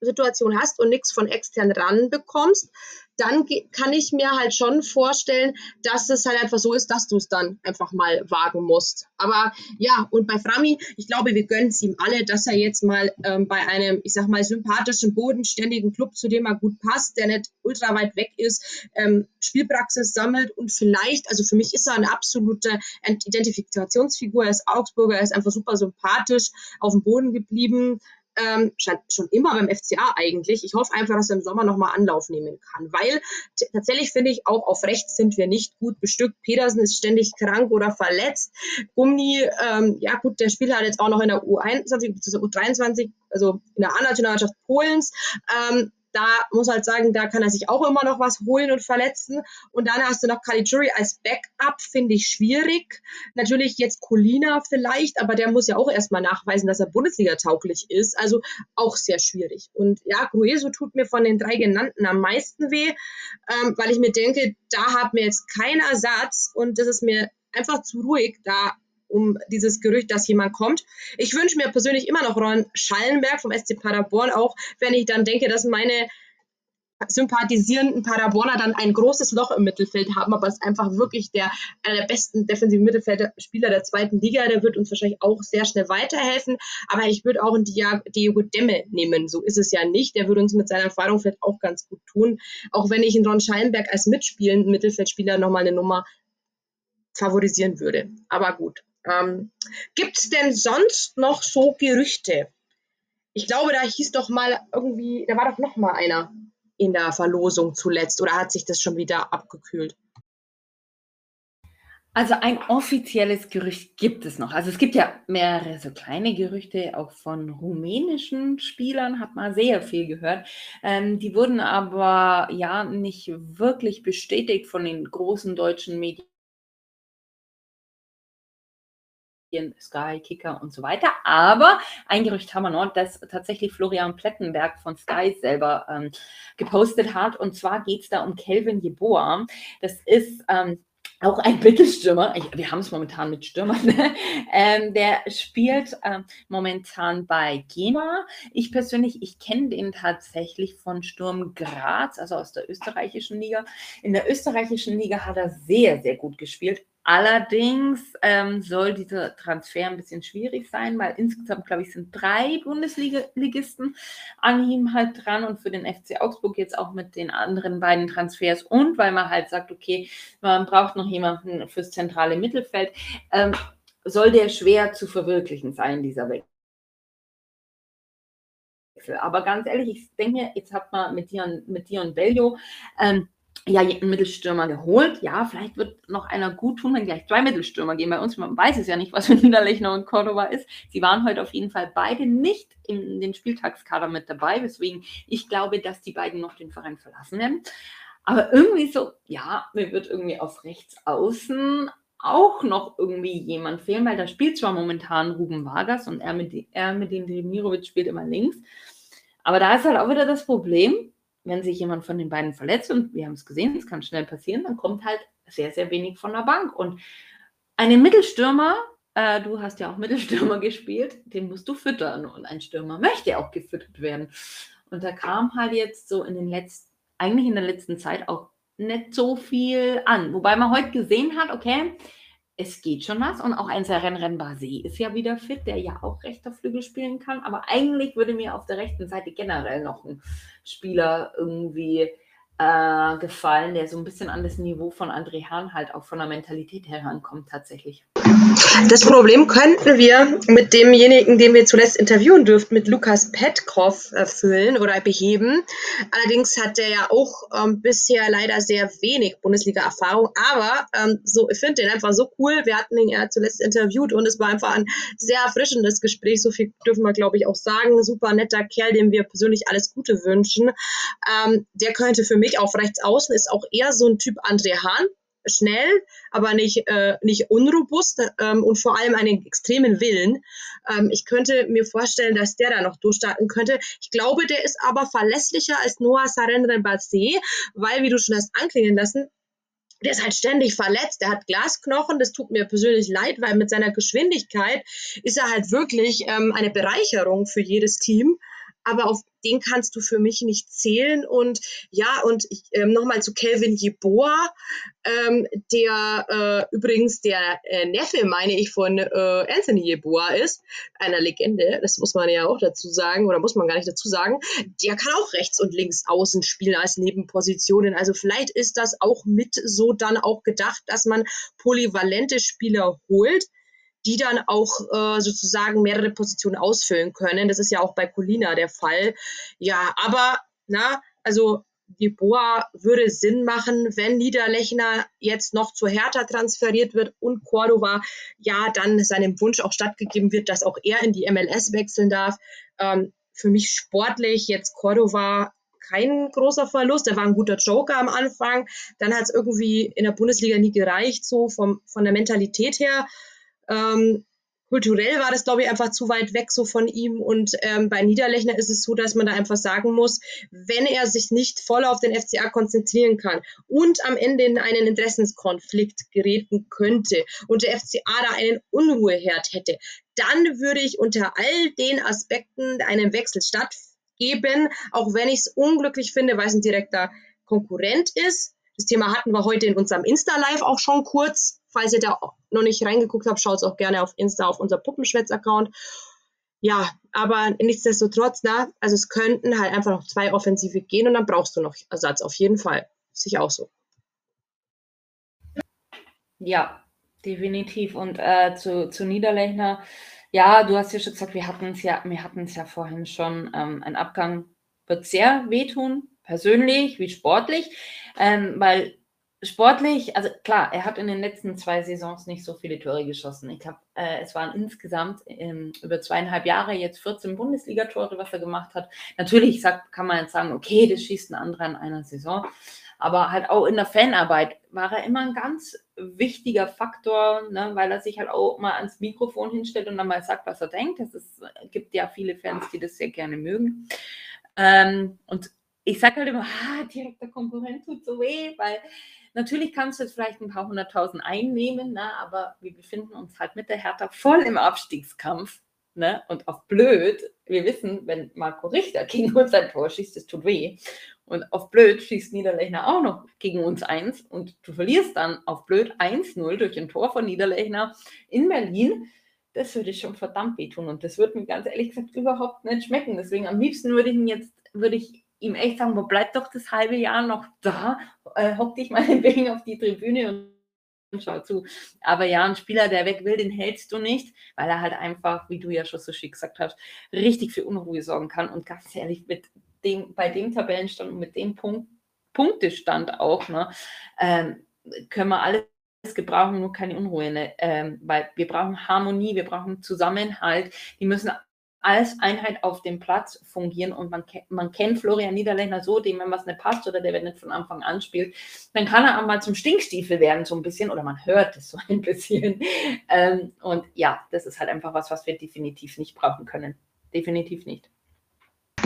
Personalsituation hast und nichts von extern ranbekommst, dann kann ich mir halt schon vorstellen, dass es halt einfach so ist, dass du es dann einfach mal wagen musst. Aber ja, und bei Frami, ich glaube, wir gönnen es ihm alle, dass er jetzt mal ähm, bei einem, ich sag mal, sympathischen, bodenständigen Club, zu dem er gut passt, der nicht ultra weit weg ist, ähm, Spielpraxis sammelt und vielleicht, also für mich ist er eine absolute Identifikationsfigur, er ist Augsburger, er ist einfach super sympathisch, auf dem Boden geblieben, ähm, schon immer beim FCA eigentlich. Ich hoffe einfach, dass er im Sommer nochmal Anlauf nehmen kann, weil tatsächlich finde ich, auch auf rechts sind wir nicht gut bestückt. Pedersen ist ständig krank oder verletzt. Gummi, ähm, ja gut, der Spieler hat jetzt auch noch in der U21 bzw. U23, also in der A-Nationalmannschaft Polens. Ähm, da muss halt sagen, da kann er sich auch immer noch was holen und verletzen. Und dann hast du noch Caligiuri als Backup, finde ich schwierig. Natürlich jetzt Colina vielleicht, aber der muss ja auch erstmal nachweisen, dass er Bundesliga-tauglich ist. Also auch sehr schwierig. Und ja, Grueso tut mir von den drei genannten am meisten weh, ähm, weil ich mir denke, da hat mir jetzt keinen Ersatz und das ist mir einfach zu ruhig, da um dieses Gerücht, dass jemand kommt. Ich wünsche mir persönlich immer noch Ron Schallenberg vom SC Paderborn, auch wenn ich dann denke, dass meine sympathisierenden Paderborner dann ein großes Loch im Mittelfeld haben, aber es ist einfach wirklich der, einer der besten defensiven Mittelfeldspieler der zweiten Liga, der wird uns wahrscheinlich auch sehr schnell weiterhelfen, aber ich würde auch einen Diego Demme nehmen, so ist es ja nicht, der würde uns mit seiner Erfahrung vielleicht auch ganz gut tun, auch wenn ich in Ron Schallenberg als mitspielenden Mittelfeldspieler nochmal eine Nummer favorisieren würde, aber gut. Ähm, Gibt es denn sonst noch so Gerüchte? Ich glaube, da hieß doch mal irgendwie, da war doch noch mal einer in der Verlosung zuletzt oder hat sich das schon wieder abgekühlt? Also ein offizielles Gerücht gibt es noch. Also es gibt ja mehrere so kleine Gerüchte, auch von rumänischen Spielern hat man sehr viel gehört. Ähm, die wurden aber ja nicht wirklich bestätigt von den großen deutschen Medien. Sky, Kicker und so weiter. Aber ein Gerücht haben wir noch, das tatsächlich Florian Plettenberg von Sky selber ähm, gepostet hat. Und zwar geht es da um Kelvin Jeboa. Das ist ähm, auch ein Mittelstürmer, wir haben es momentan mit Stürmern, ne? ähm, der spielt ähm, momentan bei Genua. Ich persönlich, ich kenne den tatsächlich von Sturm Graz, also aus der österreichischen Liga. In der österreichischen Liga hat er sehr, sehr gut gespielt, Allerdings ähm, soll dieser Transfer ein bisschen schwierig sein, weil insgesamt, glaube ich, sind drei Bundesligisten an ihm halt dran und für den FC Augsburg jetzt auch mit den anderen beiden Transfers und weil man halt sagt, okay, man braucht noch jemanden fürs zentrale Mittelfeld, ähm, soll der schwer zu verwirklichen sein, dieser Wechsel. Aber ganz ehrlich, ich denke, jetzt hat man mit Dion, mit Dion Bellio ähm, ja, einen Mittelstürmer geholt. Ja, vielleicht wird noch einer gut tun, wenn gleich zwei Mittelstürmer gehen bei uns. Man weiß es ja nicht, was für Niederlechner und Cordoba ist. Sie waren heute auf jeden Fall beide nicht in den Spieltagskader mit dabei, weswegen ich glaube, dass die beiden noch den Verein verlassen werden. Aber irgendwie so, ja, mir wird irgendwie auf rechts außen auch noch irgendwie jemand fehlen, weil da spielt zwar momentan Ruben Vargas und er mit, er mit dem Demirovic spielt immer links. Aber da ist halt auch wieder das Problem, wenn sich jemand von den beiden verletzt und wir haben es gesehen, es kann schnell passieren, dann kommt halt sehr, sehr wenig von der Bank. Und einen Mittelstürmer, äh, du hast ja auch Mittelstürmer gespielt, den musst du füttern und ein Stürmer möchte auch gefüttert werden. Und da kam halt jetzt so in den letzten, eigentlich in der letzten Zeit auch nicht so viel an. Wobei man heute gesehen hat, okay, es geht schon was. Und auch ein Seren Basé ist ja wieder fit, der ja auch rechter Flügel spielen kann. Aber eigentlich würde mir auf der rechten Seite generell noch ein Spieler irgendwie äh, gefallen, der so ein bisschen an das Niveau von André Hahn halt auch von der Mentalität herankommt tatsächlich. Das Problem könnten wir mit demjenigen, den wir zuletzt interviewen dürften, mit Lukas Petkov erfüllen oder beheben. Allerdings hat der ja auch ähm, bisher leider sehr wenig Bundesliga-Erfahrung, aber ähm, so, ich finde den einfach so cool. Wir hatten ihn ja zuletzt interviewt und es war einfach ein sehr erfrischendes Gespräch. So viel dürfen wir, glaube ich, auch sagen. Super netter Kerl, dem wir persönlich alles Gute wünschen. Ähm, der könnte für mich auf rechts außen ist auch eher so ein Typ André Hahn schnell, aber nicht, äh, nicht unrobust ähm, und vor allem einen extremen Willen. Ähm, ich könnte mir vorstellen, dass der da noch durchstarten könnte. Ich glaube, der ist aber verlässlicher als Noah Sarendren Bassé, weil, wie du schon hast anklingen lassen, der ist halt ständig verletzt, der hat Glasknochen, das tut mir persönlich leid, weil mit seiner Geschwindigkeit ist er halt wirklich ähm, eine Bereicherung für jedes Team aber auf den kannst du für mich nicht zählen. Und ja, und ich, ähm, nochmal zu Kelvin Jeboa, ähm, der äh, übrigens der äh, Neffe, meine ich, von äh, Anthony Jeboa ist, einer Legende, das muss man ja auch dazu sagen, oder muss man gar nicht dazu sagen, der kann auch rechts und links außen spielen als Nebenpositionen. Also vielleicht ist das auch mit so dann auch gedacht, dass man polyvalente Spieler holt die dann auch äh, sozusagen mehrere Positionen ausfüllen können. Das ist ja auch bei Colina der Fall. Ja, aber na, also die Boa würde Sinn machen, wenn Niederlechner jetzt noch zu Hertha transferiert wird und Cordova ja dann seinem Wunsch auch stattgegeben wird, dass auch er in die MLS wechseln darf. Ähm, für mich sportlich jetzt Cordova kein großer Verlust. Er war ein guter Joker am Anfang. Dann hat es irgendwie in der Bundesliga nie gereicht, so vom, von der Mentalität her. Ähm, kulturell war das, glaube ich, einfach zu weit weg so von ihm. Und ähm, bei Niederlechner ist es so, dass man da einfach sagen muss, wenn er sich nicht voll auf den FCA konzentrieren kann und am Ende in einen Interessenskonflikt geraten könnte und der FCA da einen Unruheherd hätte, dann würde ich unter all den Aspekten einen Wechsel stattgeben, auch wenn ich es unglücklich finde, weil es ein direkter Konkurrent ist. Das Thema hatten wir heute in unserem Insta-Live auch schon kurz. Falls ihr da noch nicht reingeguckt habt, schaut es auch gerne auf Insta auf unser Puppenschwätz-Account. Ja, aber nichtsdestotrotz, na, also es könnten halt einfach noch zwei Offensive gehen und dann brauchst du noch Ersatz, auf jeden Fall. Sicher auch so. Ja, definitiv. Und äh, zu, zu Niederlechner, ja, du hast ja schon gesagt, wir hatten es ja, wir hatten es ja vorhin schon, ähm, ein Abgang wird sehr wehtun, persönlich wie sportlich, ähm, weil sportlich, also klar, er hat in den letzten zwei Saisons nicht so viele Tore geschossen. Ich glaube, äh, es waren insgesamt ähm, über zweieinhalb Jahre jetzt 14 Bundesligatore, was er gemacht hat. Natürlich sagt, kann man jetzt sagen, okay, das schießt ein anderer in einer Saison. Aber halt auch in der Fanarbeit war er immer ein ganz wichtiger Faktor, ne, weil er sich halt auch mal ans Mikrofon hinstellt und dann mal sagt, was er denkt. Es gibt ja viele Fans, die das sehr gerne mögen. Ähm, und ich sage halt immer, ah, direkter Konkurrent tut so weh, weil Natürlich kannst du jetzt vielleicht ein paar hunderttausend einnehmen, ne, aber wir befinden uns halt mit der Hertha voll im Abstiegskampf. Ne? Und auf blöd, wir wissen, wenn Marco Richter gegen uns ein Tor schießt, das tut weh. Und auf blöd schießt Niederlechner auch noch gegen uns eins und du verlierst dann auf blöd 1-0 durch ein Tor von Niederlechner in Berlin. Das würde schon verdammt wehtun und das würde mir ganz ehrlich gesagt überhaupt nicht schmecken. Deswegen am liebsten würde ich ihn jetzt, würde ich ihm echt sagen, wo bleibt doch das halbe Jahr noch da, äh, hock dich mal in Berlin auf die Tribüne und, und schau zu. Aber ja, ein Spieler, der weg will, den hältst du nicht, weil er halt einfach, wie du ja schon so schick gesagt hast, richtig für Unruhe sorgen kann. Und ganz ehrlich, mit dem, bei dem Tabellenstand und mit dem Punkt Punktestand auch, ne, ähm, können wir alles gebrauchen, nur keine Unruhe, ne? ähm, weil wir brauchen Harmonie, wir brauchen Zusammenhalt, die müssen als Einheit auf dem Platz fungieren und man, man kennt Florian Niederlechner so, dem wenn was nicht passt oder der wenn nicht von Anfang an spielt, dann kann er auch mal zum Stinkstiefel werden so ein bisschen oder man hört es so ein bisschen ähm, und ja, das ist halt einfach was, was wir definitiv nicht brauchen können. Definitiv nicht.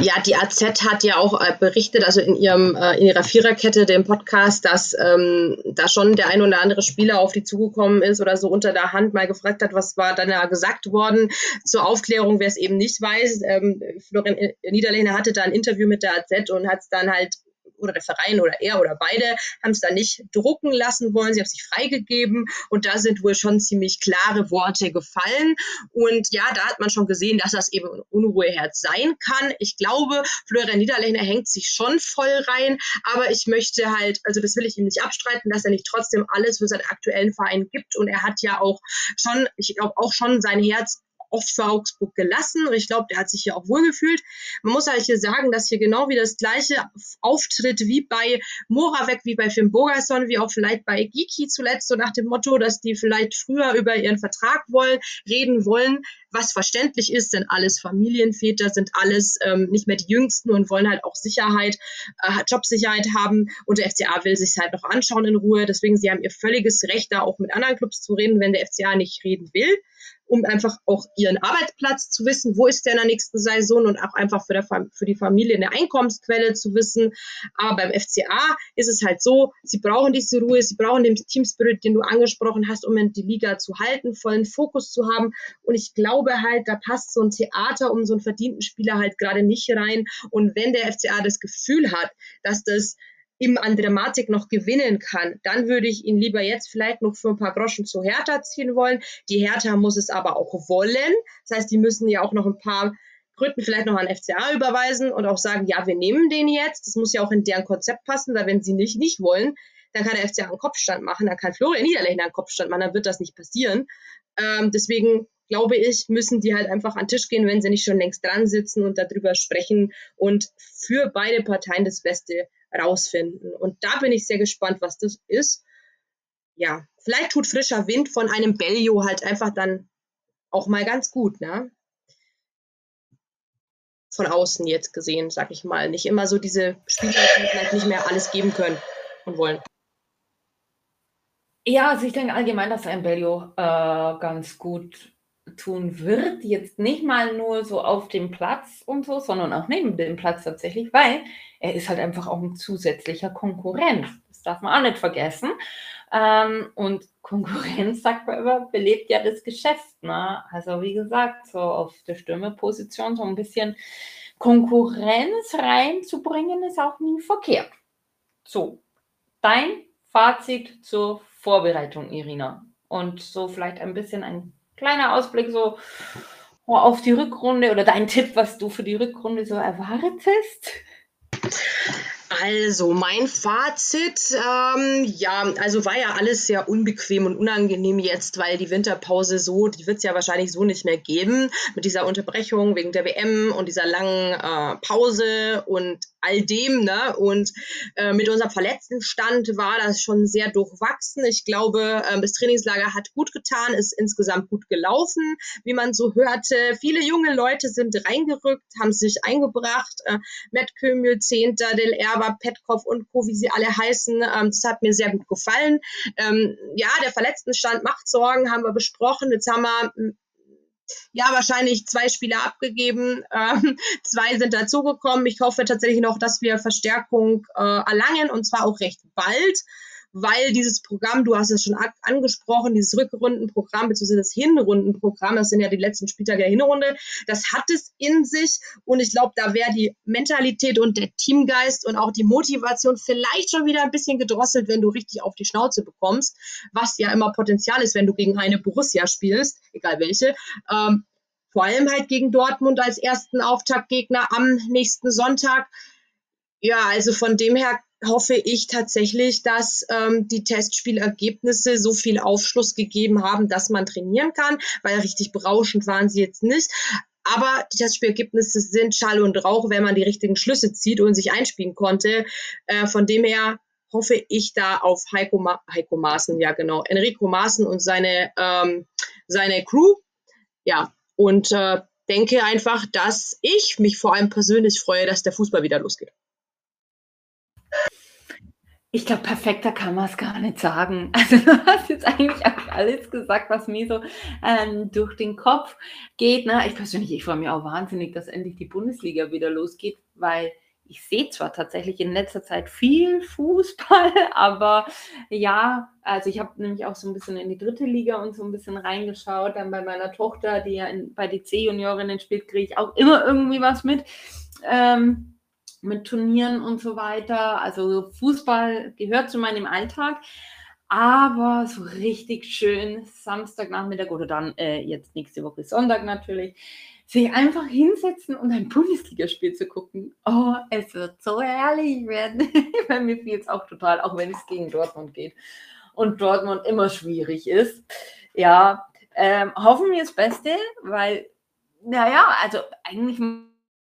Ja, die AZ hat ja auch äh, berichtet, also in ihrem äh, in ihrer Viererkette, dem Podcast, dass ähm, da schon der ein oder andere Spieler auf die zugekommen ist oder so unter der Hand mal gefragt hat, was war dann da gesagt worden. Zur Aufklärung, wer es eben nicht weiß, ähm, Florian Niederlehner hatte da ein Interview mit der AZ und hat es dann halt oder der Verein oder er oder beide haben es dann nicht drucken lassen wollen. Sie haben sich freigegeben und da sind wohl schon ziemlich klare Worte gefallen. Und ja, da hat man schon gesehen, dass das eben ein Unruheherz sein kann. Ich glaube, Florian Niederlechner hängt sich schon voll rein, aber ich möchte halt, also das will ich ihm nicht abstreiten, dass er nicht trotzdem alles für seinen aktuellen Verein gibt und er hat ja auch schon, ich glaube auch schon sein Herz oft für Augsburg gelassen und ich glaube, der hat sich hier auch wohlgefühlt. Man muss halt hier sagen, dass hier genau wie das gleiche auftritt wie bei Moravec, wie bei Finn Bogerson, wie auch vielleicht bei Giki zuletzt, so nach dem Motto, dass die vielleicht früher über ihren Vertrag wollen, reden wollen, was verständlich ist, denn alles Familienväter sind alles ähm, nicht mehr die Jüngsten und wollen halt auch Sicherheit, äh, Jobsicherheit haben und der FCA will sich halt noch anschauen in Ruhe. Deswegen, sie haben ihr völliges Recht, da auch mit anderen Clubs zu reden, wenn der FCA nicht reden will um einfach auch ihren Arbeitsplatz zu wissen, wo ist der in der nächsten Saison und auch einfach für, für die Familie eine Einkommensquelle zu wissen. Aber beim FCA ist es halt so, sie brauchen diese Ruhe, sie brauchen den Teamspirit, den du angesprochen hast, um die Liga zu halten, vollen Fokus zu haben. Und ich glaube halt, da passt so ein Theater um so einen verdienten Spieler halt gerade nicht rein. Und wenn der FCA das Gefühl hat, dass das im an Dramatik noch gewinnen kann, dann würde ich ihn lieber jetzt vielleicht noch für ein paar Groschen zu Hertha ziehen wollen. Die Hertha muss es aber auch wollen. Das heißt, die müssen ja auch noch ein paar Gründen vielleicht noch an FCA überweisen und auch sagen, ja, wir nehmen den jetzt. Das muss ja auch in deren Konzept passen, weil wenn sie nicht, nicht wollen, dann kann der FCA einen Kopfstand machen, dann kann Florian Niederlechner einen Kopfstand machen, dann wird das nicht passieren. Ähm, deswegen glaube ich, müssen die halt einfach an den Tisch gehen, wenn sie nicht schon längst dran sitzen und darüber sprechen und für beide Parteien das Beste rausfinden. Und da bin ich sehr gespannt, was das ist. Ja, vielleicht tut frischer Wind von einem Bellio halt einfach dann auch mal ganz gut, ne? Von außen jetzt gesehen, sag ich mal. Nicht immer so diese Spieler, die vielleicht nicht mehr alles geben können und wollen. Ja, also ich denke allgemein, dass ein Bellio äh, ganz gut tun wird, jetzt nicht mal nur so auf dem Platz und so, sondern auch neben dem Platz tatsächlich, weil er ist halt einfach auch ein zusätzlicher Konkurrent. Das darf man auch nicht vergessen. Ähm, und Konkurrenz, sagt man immer, belebt ja das Geschäft. Ne? Also wie gesagt, so auf der Stürmerposition so ein bisschen Konkurrenz reinzubringen, ist auch nie verkehrt. So, dein Fazit zur Vorbereitung, Irina. Und so vielleicht ein bisschen ein kleiner Ausblick so auf die Rückrunde oder dein Tipp, was du für die Rückrunde so erwartest? Also mein Fazit, ähm, ja, also war ja alles sehr unbequem und unangenehm jetzt, weil die Winterpause so, die wird es ja wahrscheinlich so nicht mehr geben mit dieser Unterbrechung wegen der WM und dieser langen äh, Pause und all dem, ne? Und äh, mit unserem Verletztenstand war das schon sehr durchwachsen. Ich glaube, äh, das Trainingslager hat gut getan, ist insgesamt gut gelaufen, wie man so hörte. Viele junge Leute sind reingerückt, haben sich eingebracht. Äh, Matt Kömel, Zehnter, Del Erber, Petkov und Co., wie sie alle heißen. Ähm, das hat mir sehr gut gefallen. Ähm, ja, der Verletztenstand macht Sorgen, haben wir besprochen. Jetzt haben wir ja, wahrscheinlich zwei Spieler abgegeben, ähm, zwei sind dazugekommen. Ich hoffe tatsächlich noch, dass wir Verstärkung äh, erlangen und zwar auch recht bald weil dieses Programm, du hast es schon angesprochen, dieses Rückrundenprogramm bzw. das Hinrundenprogramm, das sind ja die letzten Spieltage der Hinrunde, das hat es in sich und ich glaube, da wäre die Mentalität und der Teamgeist und auch die Motivation vielleicht schon wieder ein bisschen gedrosselt, wenn du richtig auf die Schnauze bekommst, was ja immer Potenzial ist, wenn du gegen eine Borussia spielst, egal welche. Ähm, vor allem halt gegen Dortmund als ersten Auftaktgegner am nächsten Sonntag. Ja, also von dem her hoffe ich tatsächlich, dass ähm, die Testspielergebnisse so viel Aufschluss gegeben haben, dass man trainieren kann, weil richtig berauschend waren sie jetzt nicht. Aber die Testspielergebnisse sind Schall und Rauch, wenn man die richtigen Schlüsse zieht und sich einspielen konnte. Äh, von dem her hoffe ich da auf Heiko, Ma Heiko Maaßen, ja genau, Enrico Maaßen und seine, ähm, seine Crew. Ja, und äh, denke einfach, dass ich mich vor allem persönlich freue, dass der Fußball wieder losgeht. Ich glaube, perfekter kann man es gar nicht sagen. Also du hast jetzt eigentlich alles gesagt, was mir so ähm, durch den Kopf geht. Ne? Ich persönlich, ich freue mich auch wahnsinnig, dass endlich die Bundesliga wieder losgeht, weil ich sehe zwar tatsächlich in letzter Zeit viel Fußball, aber ja, also ich habe nämlich auch so ein bisschen in die dritte Liga und so ein bisschen reingeschaut. Dann bei meiner Tochter, die ja in, bei die C-Juniorinnen spielt, kriege ich auch immer irgendwie was mit. Ähm, mit Turnieren und so weiter. Also Fußball gehört zu meinem Alltag. Aber so richtig schön Samstagnachmittag oder dann äh, jetzt nächste Woche Sonntag natürlich, sich einfach hinsetzen und ein Bundesligaspiel zu gucken. Oh, es wird so herrlich werden. Bei mir fehlt es auch total, auch wenn es gegen Dortmund geht und Dortmund immer schwierig ist. Ja, ähm, hoffen wir das Beste, weil, naja, also eigentlich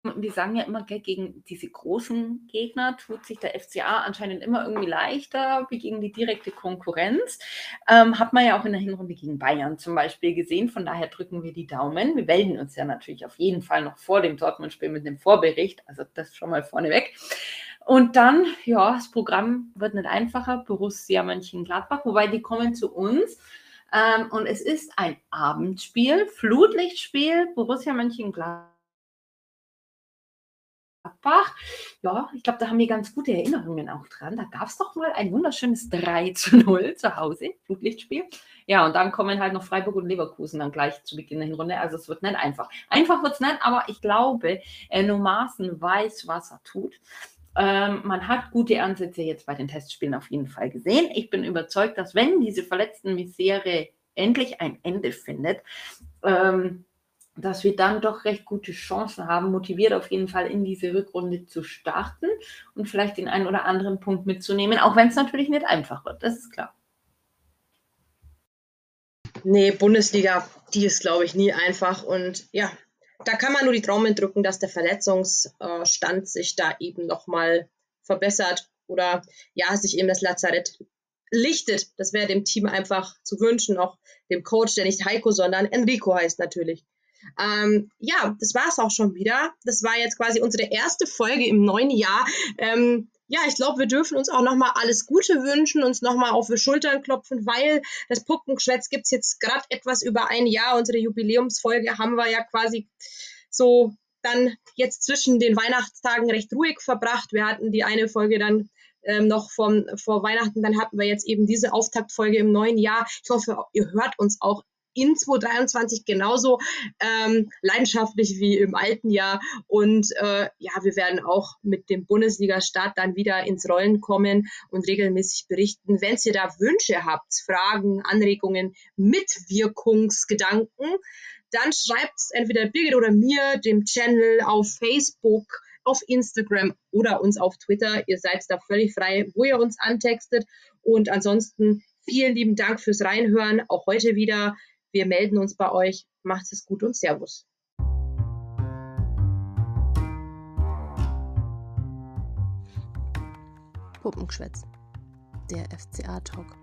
wir sagen ja immer, gegen diese großen Gegner tut sich der FCA anscheinend immer irgendwie leichter wie gegen die direkte Konkurrenz. Ähm, hat man ja auch in der Hinrunde gegen Bayern zum Beispiel gesehen. Von daher drücken wir die Daumen. Wir melden uns ja natürlich auf jeden Fall noch vor dem Dortmund-Spiel mit einem Vorbericht. Also das schon mal vorneweg. Und dann, ja, das Programm wird nicht einfacher. Borussia Mönchengladbach, wobei die kommen zu uns. Ähm, und es ist ein Abendspiel, Flutlichtspiel, Borussia Mönchengladbach Gladbach. Ja, ich glaube, da haben wir ganz gute Erinnerungen auch dran. Da gab es doch mal ein wunderschönes 3 zu 0 zu Hause, Flutlichtspiel. Ja, und dann kommen halt noch Freiburg und Leverkusen dann gleich zu Beginn der Hinrunde. Also es wird nicht einfach. Einfach wird es nicht, aber ich glaube, Enno Maaßen weiß, was er tut. Ähm, man hat gute Ansätze jetzt bei den Testspielen auf jeden Fall gesehen. Ich bin überzeugt, dass wenn diese verletzten Misere endlich ein Ende findet, ähm, dass wir dann doch recht gute Chancen haben, motiviert auf jeden Fall in diese Rückrunde zu starten und vielleicht den einen oder anderen Punkt mitzunehmen, auch wenn es natürlich nicht einfach wird, das ist klar. Nee, Bundesliga, die ist, glaube ich, nie einfach. Und ja, da kann man nur die Daumen drücken, dass der Verletzungsstand sich da eben nochmal verbessert oder ja, sich eben das Lazarett lichtet. Das wäre dem Team einfach zu wünschen, auch dem Coach, der nicht Heiko, sondern Enrico heißt natürlich. Ähm, ja, das war es auch schon wieder. Das war jetzt quasi unsere erste Folge im neuen Jahr. Ähm, ja, ich glaube, wir dürfen uns auch nochmal alles Gute wünschen, uns nochmal auf die Schultern klopfen, weil das Puppengeschwätz gibt es jetzt gerade etwas über ein Jahr. Unsere Jubiläumsfolge haben wir ja quasi so dann jetzt zwischen den Weihnachtstagen recht ruhig verbracht. Wir hatten die eine Folge dann ähm, noch vom, vor Weihnachten, dann hatten wir jetzt eben diese Auftaktfolge im neuen Jahr. Ich hoffe, ihr hört uns auch in 2023 genauso ähm, leidenschaftlich wie im alten Jahr. Und äh, ja, wir werden auch mit dem Bundesliga-Start dann wieder ins Rollen kommen und regelmäßig berichten. Wenn ihr da Wünsche habt, Fragen, Anregungen, Mitwirkungsgedanken, dann schreibt es entweder Birgit oder mir, dem Channel auf Facebook, auf Instagram oder uns auf Twitter. Ihr seid da völlig frei, wo ihr uns antextet. Und ansonsten vielen lieben Dank fürs Reinhören. Auch heute wieder. Wir melden uns bei euch. Macht es gut und Servus. Puppengeschwätz. Der FCA-Talk.